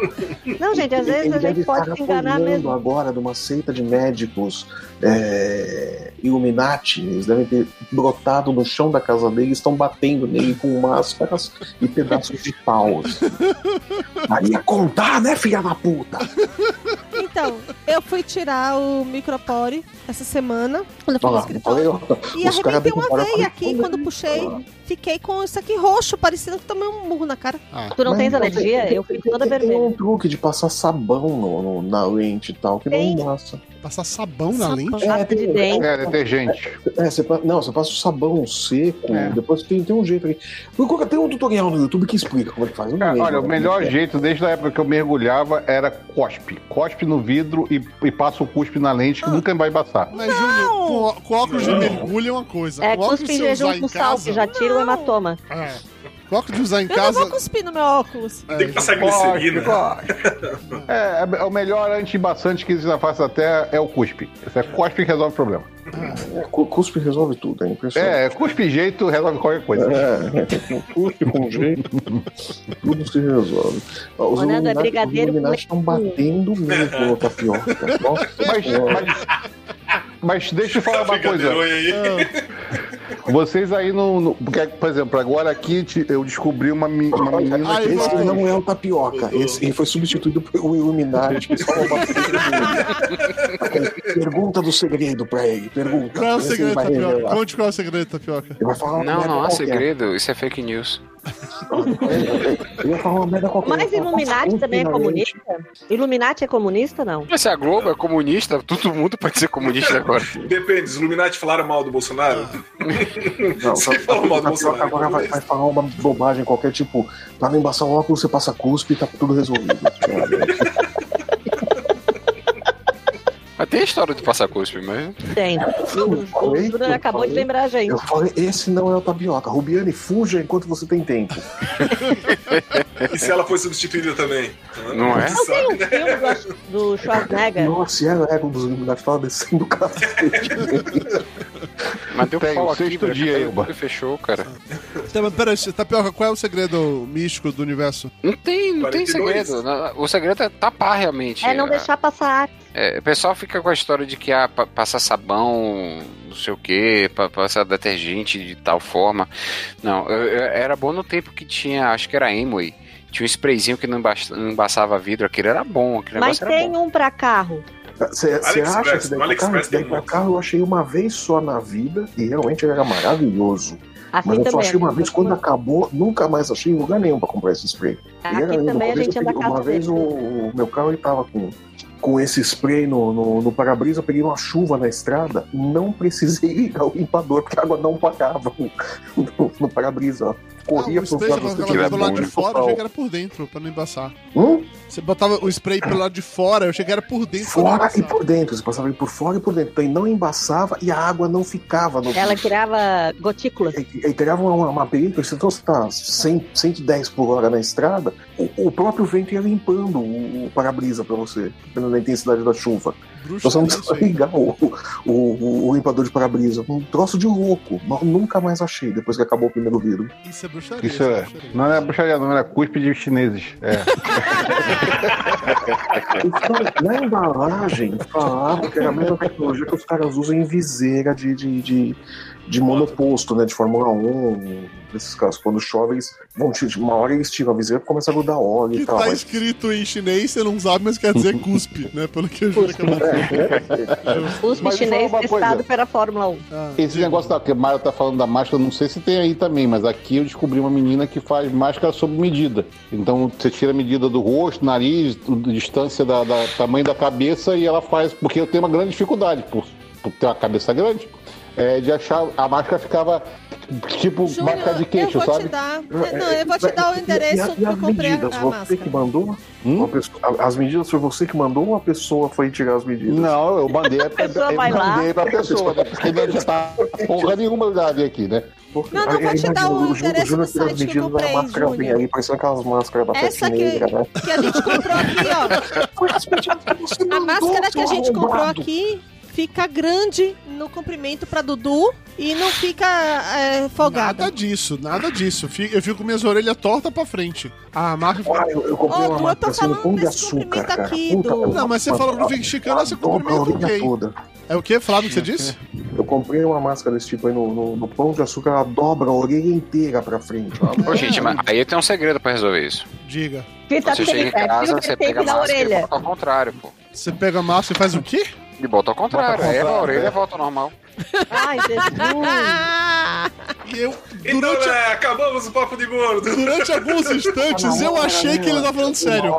Não, gente, às vezes Ele a deve gente pode estar se enganar mesmo. agora de uma seita de médicos é, Illuminati. Eles devem ter brotado no chão da casa dele e estão batendo nele com máscaras e pedaços de pau. assim. Aí ia contar, né, filha da puta? Então, eu fui tirar o micropore essa semana. Quando eu fui Olha no escritório. olha, E arrebentei uma veia aqui quando puxei. Fiquei com isso aqui roxo, parecendo que tomei um murro na cara. Tu não Mas tens alergia? Eu fico toda tem- Tem vermelha. um truque de passar sabão no- no- na lente e tal, que Tem. não massa. Passar sabão na Sabão. lente? Pasta de dente. É, detergente. É, você, pa- não, você passa o sabão seco, É. depois tem, tem um jeito aí. Procura, tem um tutorial no YouTube que explica como é que faz. não Cara, lembro olha, o melhor jeito, desde a época que eu mergulhava, era cospe. Cospe no vidro e, e passa o cuspe na lente que nunca vai embaçar. Mas, Júnior, com, com óculos de mergulho é uma coisa. É, cuspe de em você jejum com sal, que já tira o hematoma. É. Com óculos de usar em Eu não vou casa... cuspir no meu óculos. é, Tem que passar glicerina. cospe. É, é, o melhor antiembaçante que existe na face da terra é o cuspe. Esse é cospe que resolve o problema. É, cu- cuspe resolve tudo, é impressionante. É, cuspe jeito resolve qualquer coisa. É, cuspe com jeito, tudo se resolve. Os Ronaldo, é Illuminati- brigadeiro os Illuminati estão batendo mesmo no tapioca. Nossa, Mas, mas, mas deixa eu falar uma coisa. Aí. Vocês aí no, no- Porque, por exemplo, agora aqui eu descobri uma, uma menina que. Esse não é o tapioca. Esse, ele foi substituído Illuminati. só rouba tudo. pergunta do segredo pra ele. Pergunta. Qual é o segredo, Tapioca? Conte qual é o segredo, Tapioca. Ele vai falar uma Não, merda não há segredo. Isso é fake news. Ele vai falar uma merda qualquer. Mas Illuminati "Passa também é comunista? Illuminati é comunista, não? Mas se a Globo é comunista, todo mundo pode ser comunista agora. Depende, os Illuminati falaram mal do Bolsonaro? Não, tá- falou mal do Bolsonaro. Agora vai, vai falar uma bobagem qualquer, tipo, pra não embaçar o óculos, você passa cuspe e tá tudo resolvido. Mas tem a história de passar cuspe, mas. Tem. O, o Júnior acabou de lembrar a gente. Eu falei, esse não é o tapioca. Rubiane, fuja enquanto você tem tempo. E se ela foi substituída também? Não é? Você Tem um filme do, do Schwarzenegger. Nossa, e a égua dos Illuminati tava descendo o cacete. Mas deu Tem, pau o aqui, sexto velho. dia aí. Fechou, cara. Tá, mas pera, Tapioca, qual é o segredo místico do universo? Não tem, não tem 42. segredo. Não, O segredo é tapar realmente. É não deixar passar. é, o pessoal fica com a história de que ah, pa- passar sabão, não sei o que, passar detergente de tal forma. Não, eu- eu- era bom no tempo que tinha, acho que era Amway. Tinha um sprayzinho que não embaç- não embaçava vidro, aquilo era bom, aquele Mas tem bom. um pra carro. Você acha que daí pra carro? Daí pra carro eu achei uma vez só na vida e realmente ele era maravilhoso. Assim Mas eu só achei uma vez quando acabou, nunca mais achei em lugar nenhum pra comprar esse spray. E Aqui era também Uma a vez gente anda Uma vez o, o meu carro ele tava com, com esse spray no, no, no para-brisa, eu peguei uma chuva na estrada, não precisei ligar o limpador, porque a água não parava no, no, no para-brisa. Corria Ah, o pro spray você lado botava é pelo lado de fora, eu achei que era por dentro, pra não embaçar. Hum? Você botava o spray pelo lado de fora, eu achei que era por dentro. pra não Fora e embaçar. por dentro, você passava ele por fora e por dentro. Então ele não embaçava e a água não ficava no Ela criava gotículas. Aí criava uma, uma película, então você tá 100, 110 por hora na estrada, o, o próprio vento ia limpando o, o para-brisa pra você, dependendo da intensidade da chuva. Bruxa Então você não é ligar o, o, o- limpador de para-brisa. Um troço de louco. Nunca mais achei, depois que acabou o primeiro vidro. Isso é bruxaria. Isso é. bruxaria. Não é bruxaria, não, era cuspe de chineses. É. Na embalagem, falava que era a mesma tecnologia que os caras usam em viseira de, de, de, de monoposto, né? De Fórmula 1, nesses casos. Quando chove, eles vão tirar- uma hora eles tiram a viseira e começa a grudar óleo Que e tal. tá mas- escrito em chinês, você não sabe, mas quer dizer cuspe, né? Pelo que eu juro que eu não Os Mas chinês testado pela Fórmula 1. Ah, Esse diga. negócio da, que o Mário tá falando da máscara, não sei se tem aí também, mas aqui eu descobri uma menina que faz máscara sob medida. Então você tira a medida do rosto, nariz, do- distância da, da tamanho da cabeça e ela faz, porque eu tenho uma grande dificuldade por, por ter uma cabeça grande, é, de achar a máscara ficava tipo Júnior, máscara de queixo, eu vou sabe? te dar. Não, eu vou te dar o E- e- endereço e, e eu as comprei a, medidas, a você máscara. que mandou? Hum? Uma pessoa- as medidas foi você que mandou ou a pessoa foi tirar as medidas? Não, eu mandei, a pessoa eu vai lá. mandei pra pessoa, né? Porque não já tá porra nenhuma vi aqui, né? Porque- Não, não, vou aí, te dar o Júnior- endereço Júnior do site que eu medidas da comprei, máscara ali, parecendo aquelas máscaras da Essa que, negra, né? que a gente comprou aqui, ó. A máscara que a gente comprou aqui fica grande no comprimento pra Dudu e não fica é, folgada. Nada disso, nada disso. Fico- Eu fico com minhas orelhas tortas pra frente. A marca Ah, eu, eu comprei Ô, uma tô assim no falando pão de desse açúcar, comprimento cara. aqui, Puta, eu- Não, mas você falou que não fica esticando, você dobra a comprimenta orelha ok. toda. É o que, Flávio, que você disse? Eu comprei uma máscara desse tipo aí no, no, no pão de açúcar, ela dobra a orelha inteira pra frente. ó. Ô, gente, mas aí tem um segredo pra resolver isso. Diga. Fita Você chega em casa, você pega a máscara e ao contrário, pô. Você pega a máscara e faz o quê? E bota ao contrário. Bota ao Aí a contrário, orelha é. volta ao normal. Ai, Jesus. Eu, Então, durante, né, acabamos o papo de gordo. durante alguns instantes, eu achei que ele tava falando sério.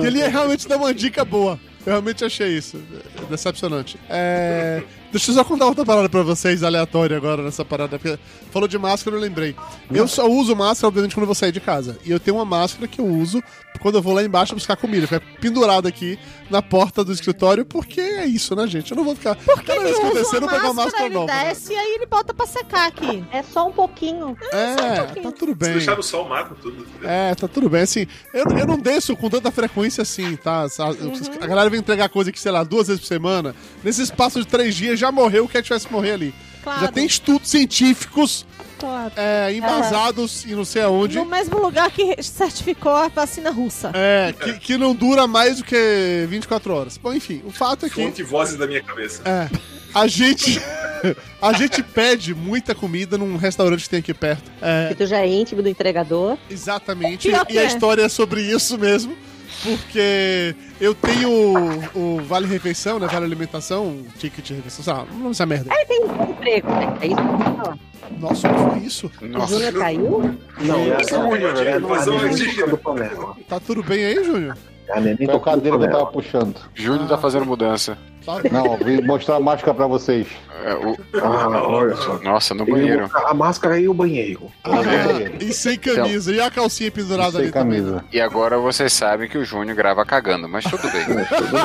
Que ele ia realmente dar uma dica boa. Eu realmente achei isso. É Decepcionante. É, Deixa eu só contar outra parada pra vocês, aleatória agora nessa parada. Porque falou de máscara, eu lembrei. Eu só uso máscara, obviamente, quando eu vou sair de casa. E eu tenho uma máscara que eu uso quando eu vou lá embaixo buscar comida. Fica pendurada aqui na porta do escritório, porque é isso, né, gente? Eu não vou ficar. Por que Cada vez que eu descer, eu vou pegar uma máscara, ele nova. né? desce e aí ele bota pra secar aqui. É só um pouquinho. É, pouquinho. tá tudo Se bem. deixar no sol, mata tudo. É, tá tudo bem. Assim, eu, eu não desço com tanta frequência assim, tá? A, a galera vem entregar coisa que, sei lá, duas vezes por semana. Nesse espaço de três dias já morreu o que tivesse morrer ali. Claro. Já tem estudos científicos Claro. é, embasados e não sei aonde. No mesmo lugar que certificou a vacina russa. É, que, que não dura mais do que 24 horas. Bom, enfim, o fato é que. Fonte vozes da minha cabeça. É, a gente. A gente pede muita comida num restaurante que tem aqui perto. É, Que tu já é íntimo do entregador. Exatamente. E a é. história é sobre isso mesmo. Porque eu tenho o, o Vale Refeição, né? Vale Alimentação, o ticket de refeição, sei lá, não lembro essa merda. Aí tem um emprego, né? É isso que eu vou falar. Nossa, o que foi isso? O Júnior caiu? Não, é é a tocando panela. Tá tudo bem aí, Júnior? É a neném Foi a cadeira que eu tava puxando. Júnior tá fazendo mudança. Não, vim mostrar a máscara pra vocês. É, o- Ah, olha só. Nossa, no banheiro. A máscara e o banheiro. Ah, É. e sem camisa. E a calcinha pendurada Sem ali camisa. E agora vocês sabem que o Júnior grava cagando, mas tudo bem.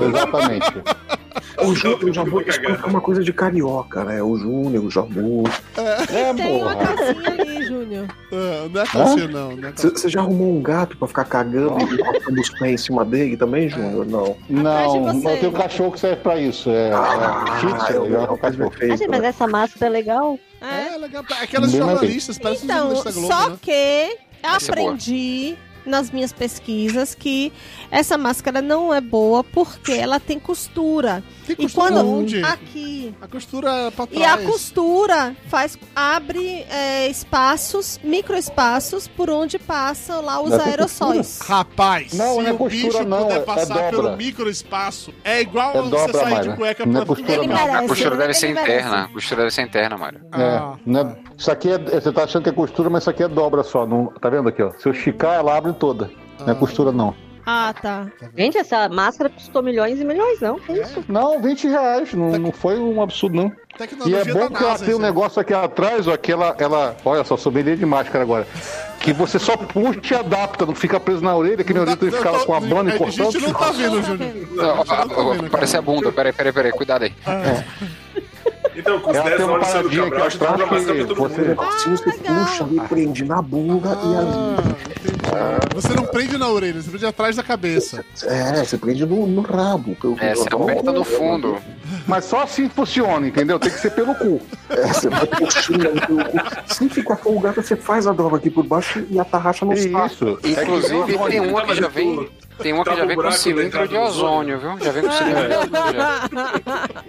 Exatamente. O Júnior, o Jabu, é uma coisa de carioca, né? O Júnior, o Jabu. É, Tem uma porra. casinha ali, Júnior. Ah, não é conselho, não. não é. Você já arrumou um gato pra ficar cagando e colocando os pés em cima dele também, Júnior? Não. Não, você. não tem um cachorro que serve pra isso. É, é shih tzu, eu é um cachorro. Ah, feito. gente, mas essa máscara é legal. É. É, legal. Aquelas Bem mais jornalistas, parece Então, um da Globo, só né? que eu é aprendi nas minhas pesquisas que essa máscara não é boa porque ela tem costura. Tem E costura quando onde? aqui A costura pra e a trás. costura faz abre é, espaços, micro espaços por onde passam lá os Não tem aerossóis. Rapaz, Não, se não é o costura, bicho não, puder é- é passar dobra. pelo microespaço, é igual É você sair de Mayra. cueca Não é pra costura, Ele não. merece. A costura deve ser merece. interna. A costura deve ser interna, Mário. Ah, É? Isso aqui é. Você tá achando que é costura, mas isso aqui é dobra só. Não, tá vendo aqui, ó? Se eu esticar, ela abre toda. Não é costura, não. Ah, tá. Gente, essa máscara custou milhões e milhões, não? Que isso? Não, 20 reais. Não, não foi um absurdo, não. E é bom que ela tem um negócio aqui atrás, ó, que ela, ela. Olha só, sommelier de máscara agora. Que você só puxa e adapta, não fica preso na orelha, que nem o Não Lito tá- ficava não, com a banda A e gente não cortando. tá vendo, tá Júnior. tá vendo, Parece a bunda. Peraí, peraí, peraí. Cuidado aí. Então, com os Ela 10 tem uma paradinha a aqui atrás pra que você- negocinho você legal. puxa e prende na bunda e ali. Você não prende na orelha, você prende atrás da cabeça. É, você prende no, no rabo. Pelo, É, você pelo- aperta no fundo. Mas só assim funciona, entendeu? Tem que ser pelo cu. É, você vai puxando pelo cu. Se ficar folgada, você faz a droga aqui por baixo e a tarraxa no saco. Isso. Inclusive, tem uma que já vem. Tem uma que já o vem com cilindro de ozônio, viu? Já vem com cilindro de ozônio.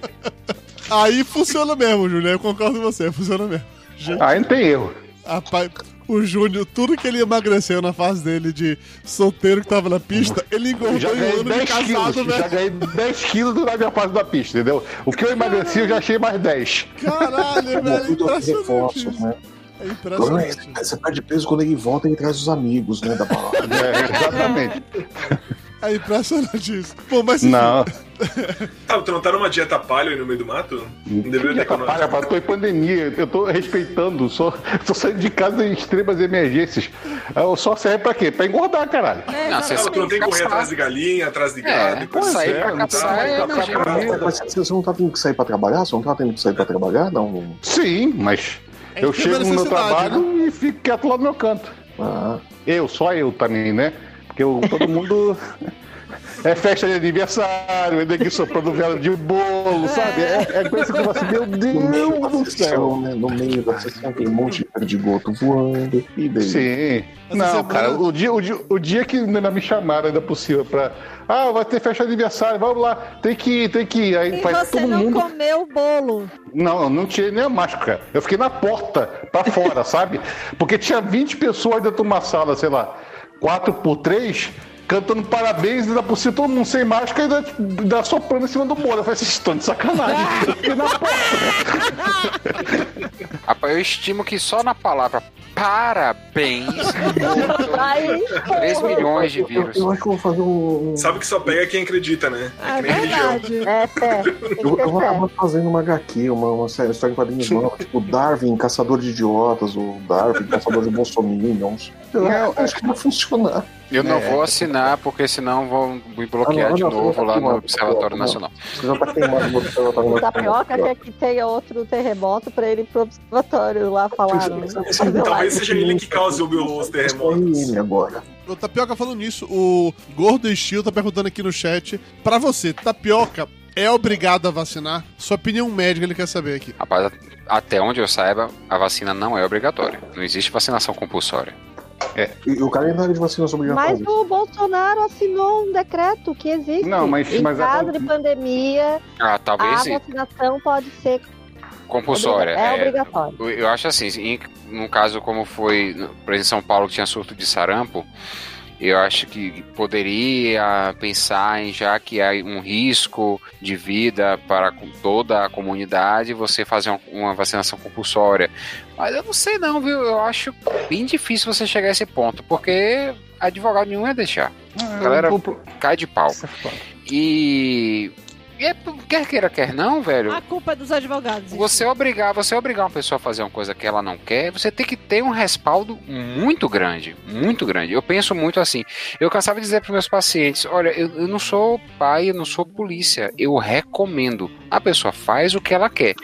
Aí funciona mesmo, Júnior. Eu concordo com você, funciona mesmo. Gente, Aí não tem erro. rapaz, o Júnior, tudo que ele emagreceu na fase dele de solteiro que tava na pista, ele engordou Já em um ano de 10 quilos. casado, Já velho. ganhei 10 quilos na minha fase da pista, entendeu? O que eu emagreci, eu já achei mais 10. Caralho, velho, é impressionante né? É impressionante. Você perde peso quando ele volta e traz os amigos, né, da balada. É, exatamente. É impressionante isso. Pô, mas enfim, Não. Tá, tu não tá numa dieta palha aí no meio do mato? Não deveria ter palha, rapaz, tô em pandemia, eu tô respeitando, só, tô saindo de casa em extremas emergências. Eu só serve pra quê? Pra engordar, caralho. É, Não, você Ah, tu não tem que correr atrás de galinha, atrás de É, gado. sair assim. pra Não tá- caçar é não nojento. preparado. Mas você não tá tendo que sair pra trabalhar? Você não tá tendo que sair pra trabalhar? Não. não. Sim, mas É eu chego no meu trabalho e fico quieto lá no meu canto. Ah, Eu, só eu também, né? Porque eu- todo mundo. É festa de aniversário, é neguinho soprando vela de bolo, sabe? É, é coisa que eu falo assim, meu no meio Deus do céu. né? No meio da sessão tem um monte de perdigoto voando. E daí? Sim. Essa Não, semana- cara, o dia, o, dia, o dia que ainda me chamaram ainda por cima pra. Ah, vai ter festa de aniversário, vamos lá, tem que ir, tem que ir. Aí E vai você todo não mundo. comeu o bolo. Não, eu não tirei nem a máscara. Eu fiquei na porta, pra fora, sabe? Porque tinha 20 pessoas dentro de uma sala, sei lá, 4 por 3 cantando parabéns, ainda por cima todo mundo sem máscara e ainda, ainda soprando em cima do bolo. Eu falei, vocês estão de sacanagem. Eu Rapaz, eu estimo que só na palavra parabéns Aí, 3 milhões de Eu, vírus. eu acho que eu vou fazer um. Sabe que só pega quem acredita, né? É É que nem religião. verdade. é que Eu, eu acabar fazendo uma HQ, uma, uma série, história em quadrinhos nova, tipo Darwin, Caçador de Idiotas, o Darwin, Caçador de Bolsominions. Eu Não, acho que vai funcionar. Eu não É. vou assinar, porque senão vão me bloquear Ah, não, de não, novo não, lá não, no Observatório não. Nacional. Tá O Tapioca quer que tenha outro terremoto pra ele ir pro observatório lá falar. né? Talvez seja ele que cause o- os terremotos. agora. O Tapioca falando nisso, o Gordo Steel tá perguntando aqui no chat. Pra você, Tapioca é obrigado a vacinar? Sua opinião médica ele quer saber aqui. Rapaz, até onde eu saiba, a vacina não é obrigatória. Não existe vacinação compulsória. E o calendário de vacinas Mas obrigatórias. o Bolsonaro assinou um decreto que existe. Não, mas- em mas a- caso de pandemia, Ah, a talvez sim. vacinação pode ser compulsória. é, é. obrigatória. Eu- Eu acho assim, em, num caso como foi, por exemplo, em São Paulo que tinha surto de sarampo, eu acho que poderia pensar em já que há um risco de vida para toda a comunidade, você fazer uma, vacinação compulsória. Mas eu não sei não, viu? Eu acho bem difícil você chegar a esse ponto, porque advogado nenhum ia deixar. Galera, cai de pau. E é, quer queira, quer não, velho. A culpa é dos advogados. Você obrigar, você obrigar uma pessoa a fazer uma coisa que ela não quer, você tem que ter um respaldo muito grande, muito grande. Eu penso muito assim. Eu cansava de dizer para meus pacientes: olha, eu, eu não sou pai, eu não sou polícia, eu recomendo. A pessoa faz o que ela quer.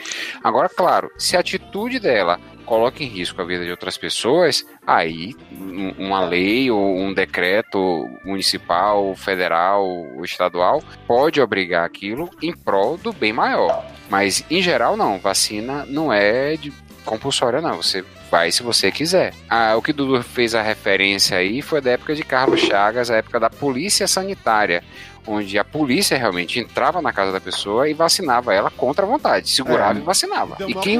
Agora, claro, se a atitude dela coloca em risco a vida de outras pessoas, aí um- uma lei ou um decreto municipal, federal ou estadual pode obrigar aquilo em prol do bem maior. Mas em geral não, vacina não é compulsória não, você vai se você quiser. Ah, o que Dudu fez a referência aí foi da época de Carlos Chagas, a época da polícia sanitária, onde a polícia realmente entrava na casa da pessoa e vacinava ela contra a vontade, segurava É. e vacinava. Deu E quem.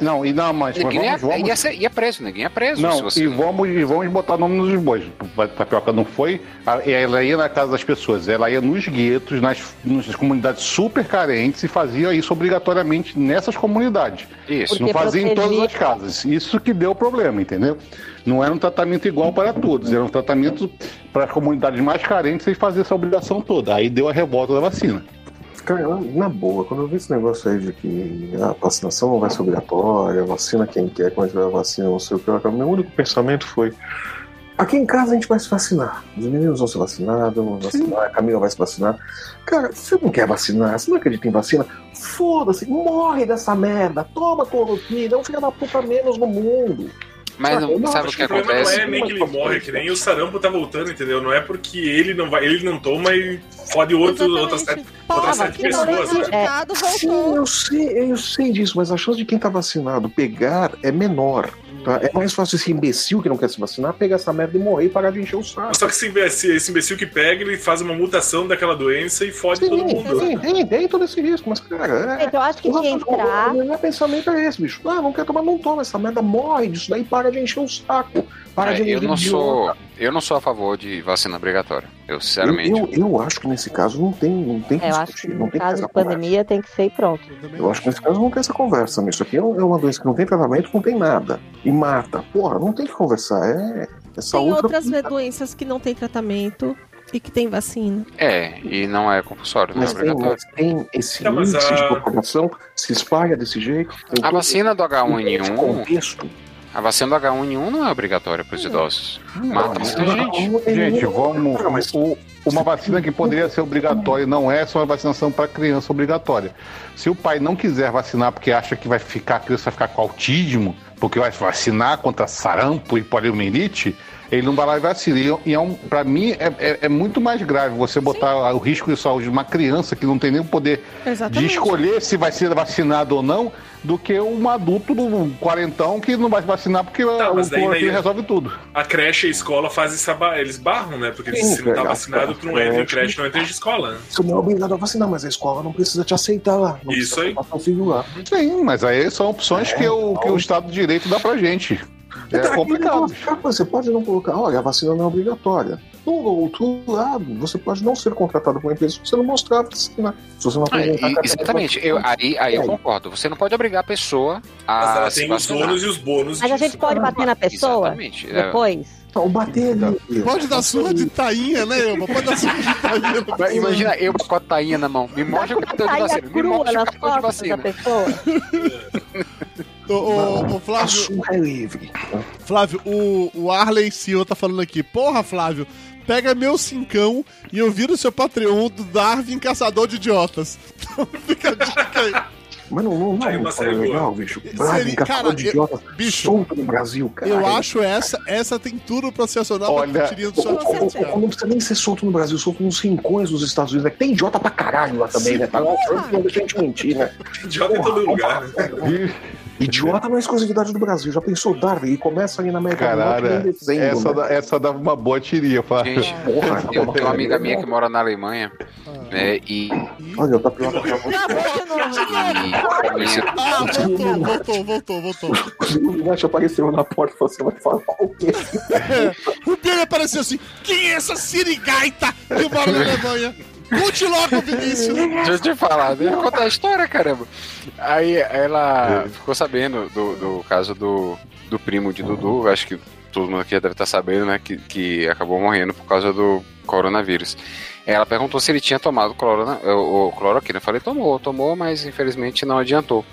Não, e não, mas, ninguém ia, vamos, vamos, ia, ser- ia preso, ninguém ia preso. se Não, você e vamos, e vamos botar nome nos bois. A Tapioca não foi, ela ia na casa das pessoas, ela ia nos guetos, nas, nas comunidades super carentes e fazia isso obrigatoriamente nessas comunidades. Isso. Porque não fazia em todas protegia- as casas. Isso que deu problema, entendeu? Não era um tratamento igual para todos, era um tratamento para as comunidades mais carentes sem fazer essa obrigação toda. Aí deu a revolta da vacina. Cara, na boa, quando eu vi esse negócio aí de que a vacinação não vai ser obrigatória, vacina quem quer, quando tiver vacina, não sei o que, meu único pensamento foi. Aqui em casa a gente vai se vacinar. Os meninos vão se vacinar, vou vacinar, a Camila vai se vacinar. Cara, você não quer vacinar, você não acredita em vacina? Foda-se, morre dessa merda, toma cloroquina, é um filho da puta menos no mundo. Mas não- Eu não sabe o que que O problema acontece? não é nem que ele morre, que nem o sarampo tá voltando, entendeu? Não é porque ele não vai, ele não toma e fode outro, outras sete, outras sete não pessoas. é Sim, eu sei, eu sei disso, mas a chance de quem tá vacinado pegar é menor. Tá? É mais fácil esse imbecil que não quer se vacinar pegar essa merda e morrer e parar de encher o saco. Só que esse imbecil, esse imbecil que pega, ele faz uma mutação daquela doença e fode todo Sim, mundo. tem, tem, tem todo esse risco, mas, cara, é. Gente, eu acho que o tinha que entrar. O meu pensamento é esse, bicho. Ah, não quer tomar, não toma. Essa merda morre disso daí, para de encher o saco. Para É, de eu não de sou, eu não sou a favor de vacina obrigatória. Eu Eu, sinceramente. eu, eu acho que nesse caso não tem, não tem É, eu acho que discutir, não no tem que caso de essa conversa. pandemia tem que ser e pronto. Eu acho que nesse caso não tem essa conversa. Isso aqui é uma doença que não tem tratamento, não tem nada. E mata. Porra, não tem que conversar. É, é saúde. Tem outras doenças que não tem tratamento e que tem vacina. É, e não é compulsório, não é Mas tem, obrigatório. mas tem esse mas índice a- de propagação, se espalha desse jeito. tem A vacina do esse H1N1, contexto. A vacina do H1N1 não é obrigatória para os idosos. Mata muita gente. Gente, vamos. O- uma vacina que poderia ser obrigatória não é, só uma vacinação para criança obrigatória. Se o pai não quiser vacinar porque acha que vai ficar, a criança vai ficar com autismo, porque vai vacinar contra sarampo e poliomielite, ele não vai lá e vacina. E, e é um, para mim, é, é- é muito mais grave você botar o risco de saúde de uma criança que não tem nem o poder de Exatamente. escolher se vai ser vacinado ou não, do que um adulto do quarentão que não vai se vacinar porque Tá, o cloroquina resolve tudo. A creche e a escola fazem essa ba... eles barram, né? Porque Sim, se não tá cara, vacinado, tu não entra em creche, não entra em escola. né? Você não é obrigado a vacinar, mas a escola não precisa te aceitar lá. Não Isso aí. botar seu filho lá. Sim, mas aí são opções que, o, que o Estado de Direito dá pra gente. É Então, complicado. Você pode não colocar, olha, a vacina não é obrigatória. Do outro lado, você pode não ser contratado por uma empresa se você não mostrar a vacina. Se você não Ah, e- exatamente, eu, aí, aí eu É. concordo. Você não pode obrigar a pessoa Mas a ela se tem os vacinar. ônus e os bônus Mas a gente pode bater na pessoa Exatamente. é. depois? Então, bater ali. Pode dar surra de tainha, né, Elba? Pode dar surra de tainha. Mas. Imagina eu com a tainha na mão. Me mostra o cartão de Tainha vacina. Me mostra o cartão de vacina. pessoa? Ô, ô, ô, A Flávio, surra é livre. Flávio, o, o Arley Silva tá falando aqui. Porra, Flávio, pega meu cincão e eu viro seu Patreon do Darwin Caçador de Idiotas. Então fica a dica aí. Mas não, não, não, é uma série legal, bicho. Cara, caçador de eu- idiotas, bicho, solto no Brasil, cara. Eu acho essa, essa tem tudo pra se acionar Olha, pra tirinha do seu Não precisa nem ser solto no Brasil, solto nos rincões dos Estados Unidos. né? Tem idiota pra caralho lá também, né? Tá lá, não deixa a gente mentir, né? Idiota em todo lugar, né? Idiota não é exclusividade do Brasil. Já pensou, Darwin? E começa ali na América do Norte Caralho, em dezembro. essa, né? da- essa dava uma boa tirinha, Flávio. Gente, Porra, eu tenho uma amiga minha que mora na Alemanha. né, e, Olha, tá pior. E esse- Ah, voltou, voltou, voltou, voltou. O Illuminati apareceu na porta e falou: Você vai falar o quê? O Pedro apareceu assim: quem é essa sirigaita que mora na Alemanha? Conte logo, Vinícius. Deixa eu te falar, deixa eu contar a história, caramba. Aí ela ficou sabendo do, do caso do, do primo de Dudu, acho que todo mundo aqui já deve estar sabendo, né, que, que acabou morrendo por causa do coronavírus. Ela perguntou se ele tinha tomado clorona, o, o cloroquina. Eu falei, tomou, tomou, mas infelizmente não adiantou.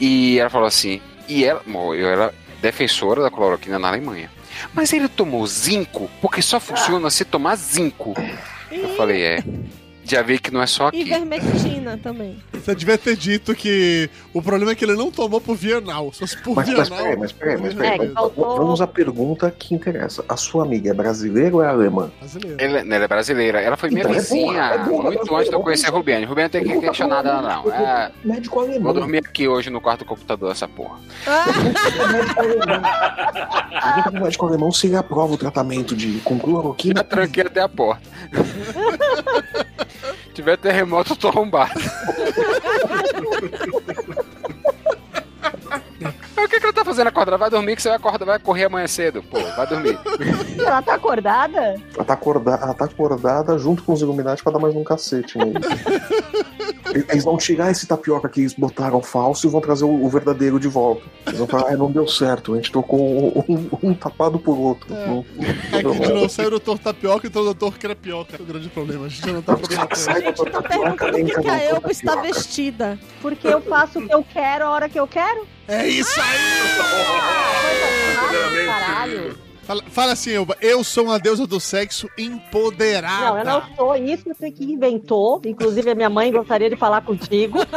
E ela falou assim, e ela, eu era defensora da cloroquina na Alemanha. Mas ele tomou zinco, porque só funciona se tomar zinco. Eu falei, é. Já vi que não é só E aqui. vermectina também. Você devia ter dito que o problema é que ele não tomou por Viernal. Se fosse por Mas, mas peraí, mas peraí, mas peraí. É, mas faltou- Vamos à pergunta que interessa. A sua amiga é brasileira ou é alemã? Brasileiro. Ela, ela é brasileira. Ela foi minha Então, é vizinha burra, é burra, muito antes de eu conhecer a Rubiane. Rubiane não tem que questionar dela, não. É, Médico alemão. vou dormir aqui hoje no quarto do computador, essa porra. Médico alemão. Pergunta pro médico alemão se ele aprova o tratamento de, com Já cloroquina. tranquei até a porta. Tiver terremoto, eu tô arrombado. O que, que ela tá fazendo acordada? Vai dormir que você vai acordar, vai correr amanhã cedo. Pô, vai dormir. Ela tá acordada? Ela tá, acordada, ela tá acordada junto com os Illuminati pra dar mais um cacete nele. Eles vão tirar esse tapioca que eles botaram falso e vão trazer o, o verdadeiro de volta. Eles vão falar, ah, não deu certo, a gente trocou um, um tapado por outro. Não- É não que de novo certo. saiu o doutor Tapioca e entrou o doutor Crepioca. É o grande problema. A gente não tá problema doutor Tô Tapioca, perguntando o que, a Elba está vestida. Porque eu faço o que eu quero a hora que eu quero? É isso aí! Caralho. Fala, fala assim, Elba. Eu sou uma deusa do sexo empoderada. Não, eu não sou isso você que inventou. Inclusive, a minha mãe gostaria de falar contigo.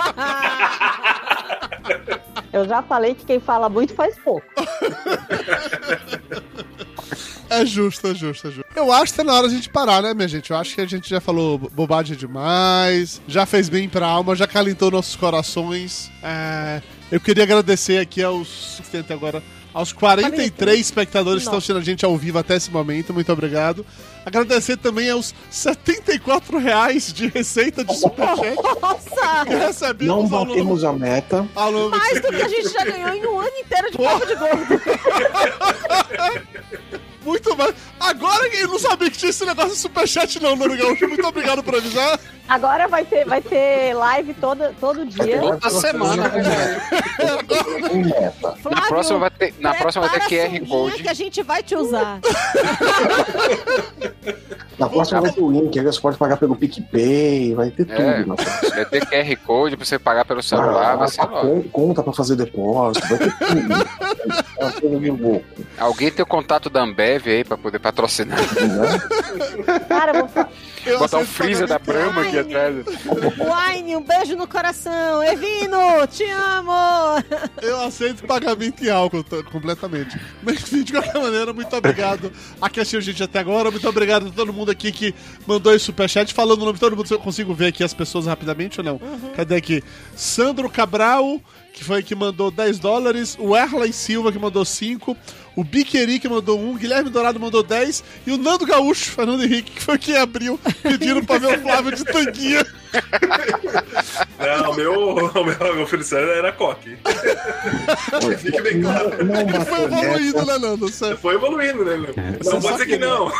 Eu já falei que quem fala muito faz pouco. É justo, é justo, é justo. Eu acho que tá na hora de a gente parar, né, minha gente? Eu acho que a gente já falou bo- bobagem demais, já fez bem pra alma, já calentou nossos corações. É, eu queria agradecer aqui aos. Tenta agora. Aos 43 espectadores que estão assistindo a gente ao vivo até esse momento, muito obrigado. Agradecer também aos 74 reais de receita de superchat Nossa! que recebemos Não batemos a meta. Mais do que a gente já ganhou em um ano inteiro de papo de gordo. Muito mais. Agora eu não sabia que tinha esse negócio de superchat, não, Nuno Gaúcho. Muito obrigado por avisar. Agora vai ter, vai ter live toda, todo dia. Toda semana. Em meta. Na próxima vai ter, na próxima vai ter QR Code. que a gente vai te usar. Na próxima vai ter o link, aí você pode pagar pelo PicPay, vai ter tudo. É. na próxima. Vai ter QR Code pra você pagar pelo celular, vai ser Ah, conta pra fazer depósito, vai ter tudo. É uma Alguém tem o contato da Ambev aí pra poder patrocinar. né? Cara, eu vou fa- Eu Botar um freezer da Brahma aqui atrás. Wine, um beijo no coração. Evino, te amo. Eu aceito pagamento em álcool completamente. Mas enfim, de qualquer maneira, muito obrigado a quem assistiu a gente até agora. Muito obrigado a todo mundo aqui que mandou esse superchat. Falando o nome de todo mundo, se eu consigo ver aqui as pessoas rapidamente ou não? Cadê aqui? Sandro Cabral, que foi que mandou 10 dólares. O Erley Silva, que mandou 5. O Biqueri, que mandou 1. Guilherme Dourado mandou 10. E o Nando Gaúcho, Fernando Henrique, que foi quem abriu, pedindo pra ver o Flávio de tanguinha. Não, o meu, o meu, meu felicidade era coque. Fique bem claro. Não Ele foi bateu evoluindo, né, Nando? Você, Foi evoluindo, né, meu? Você Não pode ser que não.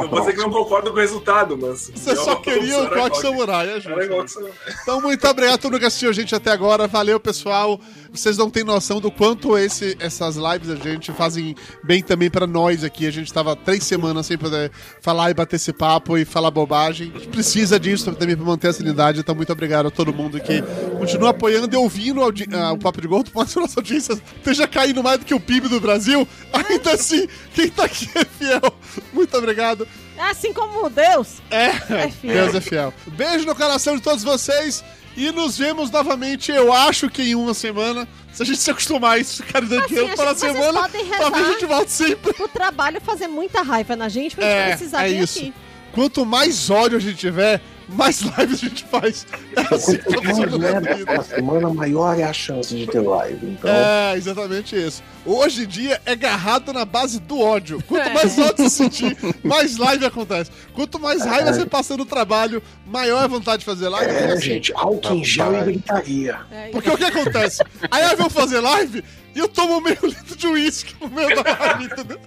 Não pode ser que não concordo com o resultado, mas. você só queria o Coque Samurai, é justo. samurai. Então, muito obrigado a todo mundo que assistiu a gente até agora. Valeu, pessoal. Vocês não têm noção do quanto esse, essas lives a gente fazem bem também pra nós aqui. A gente tava três semanas sem poder falar e bater esse papo e falar bobagem. A gente precisa disso também pra manter a sanidade. Então, muito obrigado a todo mundo que continua apoiando e ouvindo ah, o Papo de Gordo. Que a nossa audiência esteja caindo mais do que o PIB do Brasil, ainda assim, quem tá aqui é fiel. Muito obrigado. Assim como Deus. É, É. Deus é fiel. Beijo no coração de todos vocês e nos vemos novamente, eu acho que em uma semana. Se a gente se acostumar a isso, ficar dando Assim, dinheiro para a gente- semana, talvez a gente volte sempre. O trabalho fazer muita raiva na gente pra gente É, precisar é vir isso. aqui. Quanto mais ódio a gente tiver, mais lives a gente faz. É assim que Quanto mais funciona a merda na semana, maior é a chance de ter live. Então, É, exatamente isso. Hoje em dia é garrado na base do ódio. Quanto É. mais ódio você sentir, mais live acontece. Quanto mais raiva você passa no trabalho, maior é a vontade de fazer live. é, assim. gente, álcool em gel e gritaria. É, Porque o que acontece? Aí eu vou fazer live e eu tomo meio litro de uísque no meio da live, entendeu?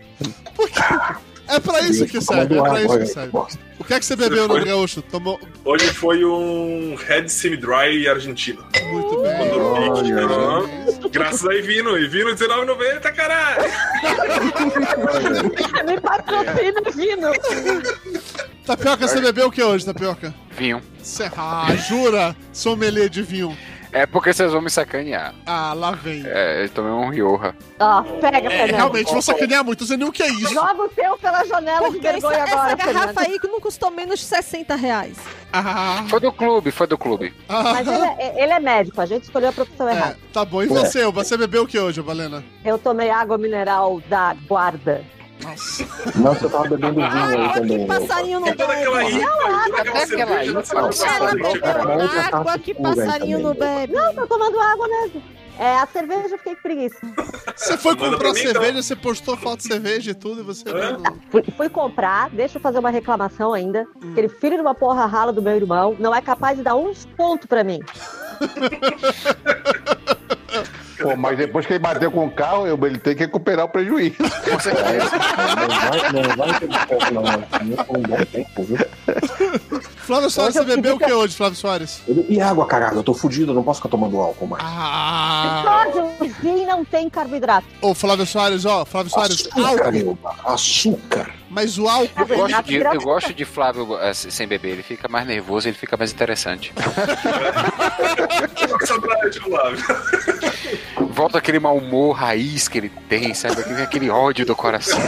Porque é pra isso que serve, é pra isso que serve. O que é que você bebeu no Gaúcho? Tomou Hoje foi um Red Semi Dry argentino. muito bem. Quando pique, aham. Graças a Ivino. Ivino R$19,90, caralho. Me patrocina, Vino. Tapioca, você bebeu o que hoje, Tapioca? Vinho. Cê- Ah, jura? Sommelier de vinho. É porque vocês vão me sacanear. Ah, lá vem. É, eu tomei um Rioja. Ó, pega, É, Fernando. realmente, vou sacanear muito, sei nem o que é isso. Joga o teu pela janela de Porque essa, vergonha essa agora, garrafa Fernando. aí que não custou menos de 60 reais. Ah, Foi do clube, foi do clube. ah, Mas ele é, ele é médico, a gente escolheu a profissão é, errada. tá bom. E você? Você bebeu o que hoje, Valena? Eu tomei água mineral da guarda. Nossa. Você tava bebendo vinho aí Água que também. passarinho não toda aquela toda cerveja, água que passarinho não também. bebe. Não, tô tomando água mesmo. É, a cerveja eu fiquei com preguiça. Você foi Manda comprar pra mim, cerveja, então. você postou foto de cerveja e tudo, e você. Hã? Fui, fui comprar, deixa eu fazer uma reclamação ainda. Aquele filho de uma porra rala do meu irmão não é capaz de dar um desconto pra mim. Pô, mas depois que ele bateu com o carro, eu- ele tem que recuperar o prejuízo. Com certeza. Não vai, não vai ter não. Um tempo, viu? Flávio Soares, você eu bebeu o que hoje, Flávio Soares? E água, caralho? Eu tô fudido, eu não posso ficar tomando álcool mais. Ah! Sódio não tem carboidrato. Ô, Flávio Soares, ó, Flávio Soares, Açúcar, álcool. meu, açúcar. Mas o álcool. Eu gosto, Carboidrato de, eu gosto de Flávio eh, sem beber, ele fica mais nervoso, ele fica mais interessante. Flávio. Volta aquele mau humor raiz que ele tem, sabe? Aquele, aquele ódio do coração.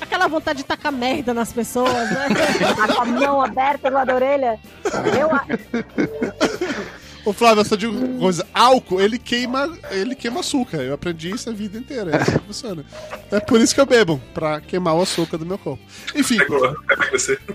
Aquela vontade de tacar merda nas pessoas, né? Com a mão aberta no lado da orelha. Eu, a- Ô, Flávio, eu só digo uma coisa: álcool, ele queima, ele queima açúcar. Eu aprendi isso a vida inteira. É assim que funciona. É por isso que eu bebo, pra queimar o açúcar do meu corpo. Enfim,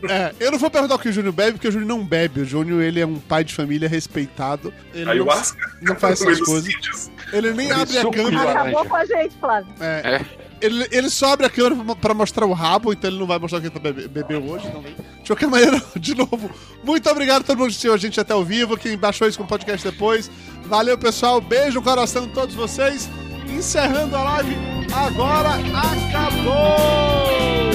é, eu não vou perguntar o que o Júnior bebe, porque o Júnior não bebe. O Júnior, ele é um pai de família respeitado. Ele não, Ayahuasca. não faz essas coisas. Ele nem abre a câmera. acabou com a gente, Flávio. É. Ele, ele só abre a câmera pra- mostrar o rabo, então ele não vai mostrar que ele tá bebe, bebeu hoje também. De qualquer maneira, de novo, muito obrigado a todo mundo que assistiu a gente até ao vivo, quem baixou isso com o podcast depois. Valeu, pessoal. Beijo no coração de todos vocês. Encerrando a live, agora acabou!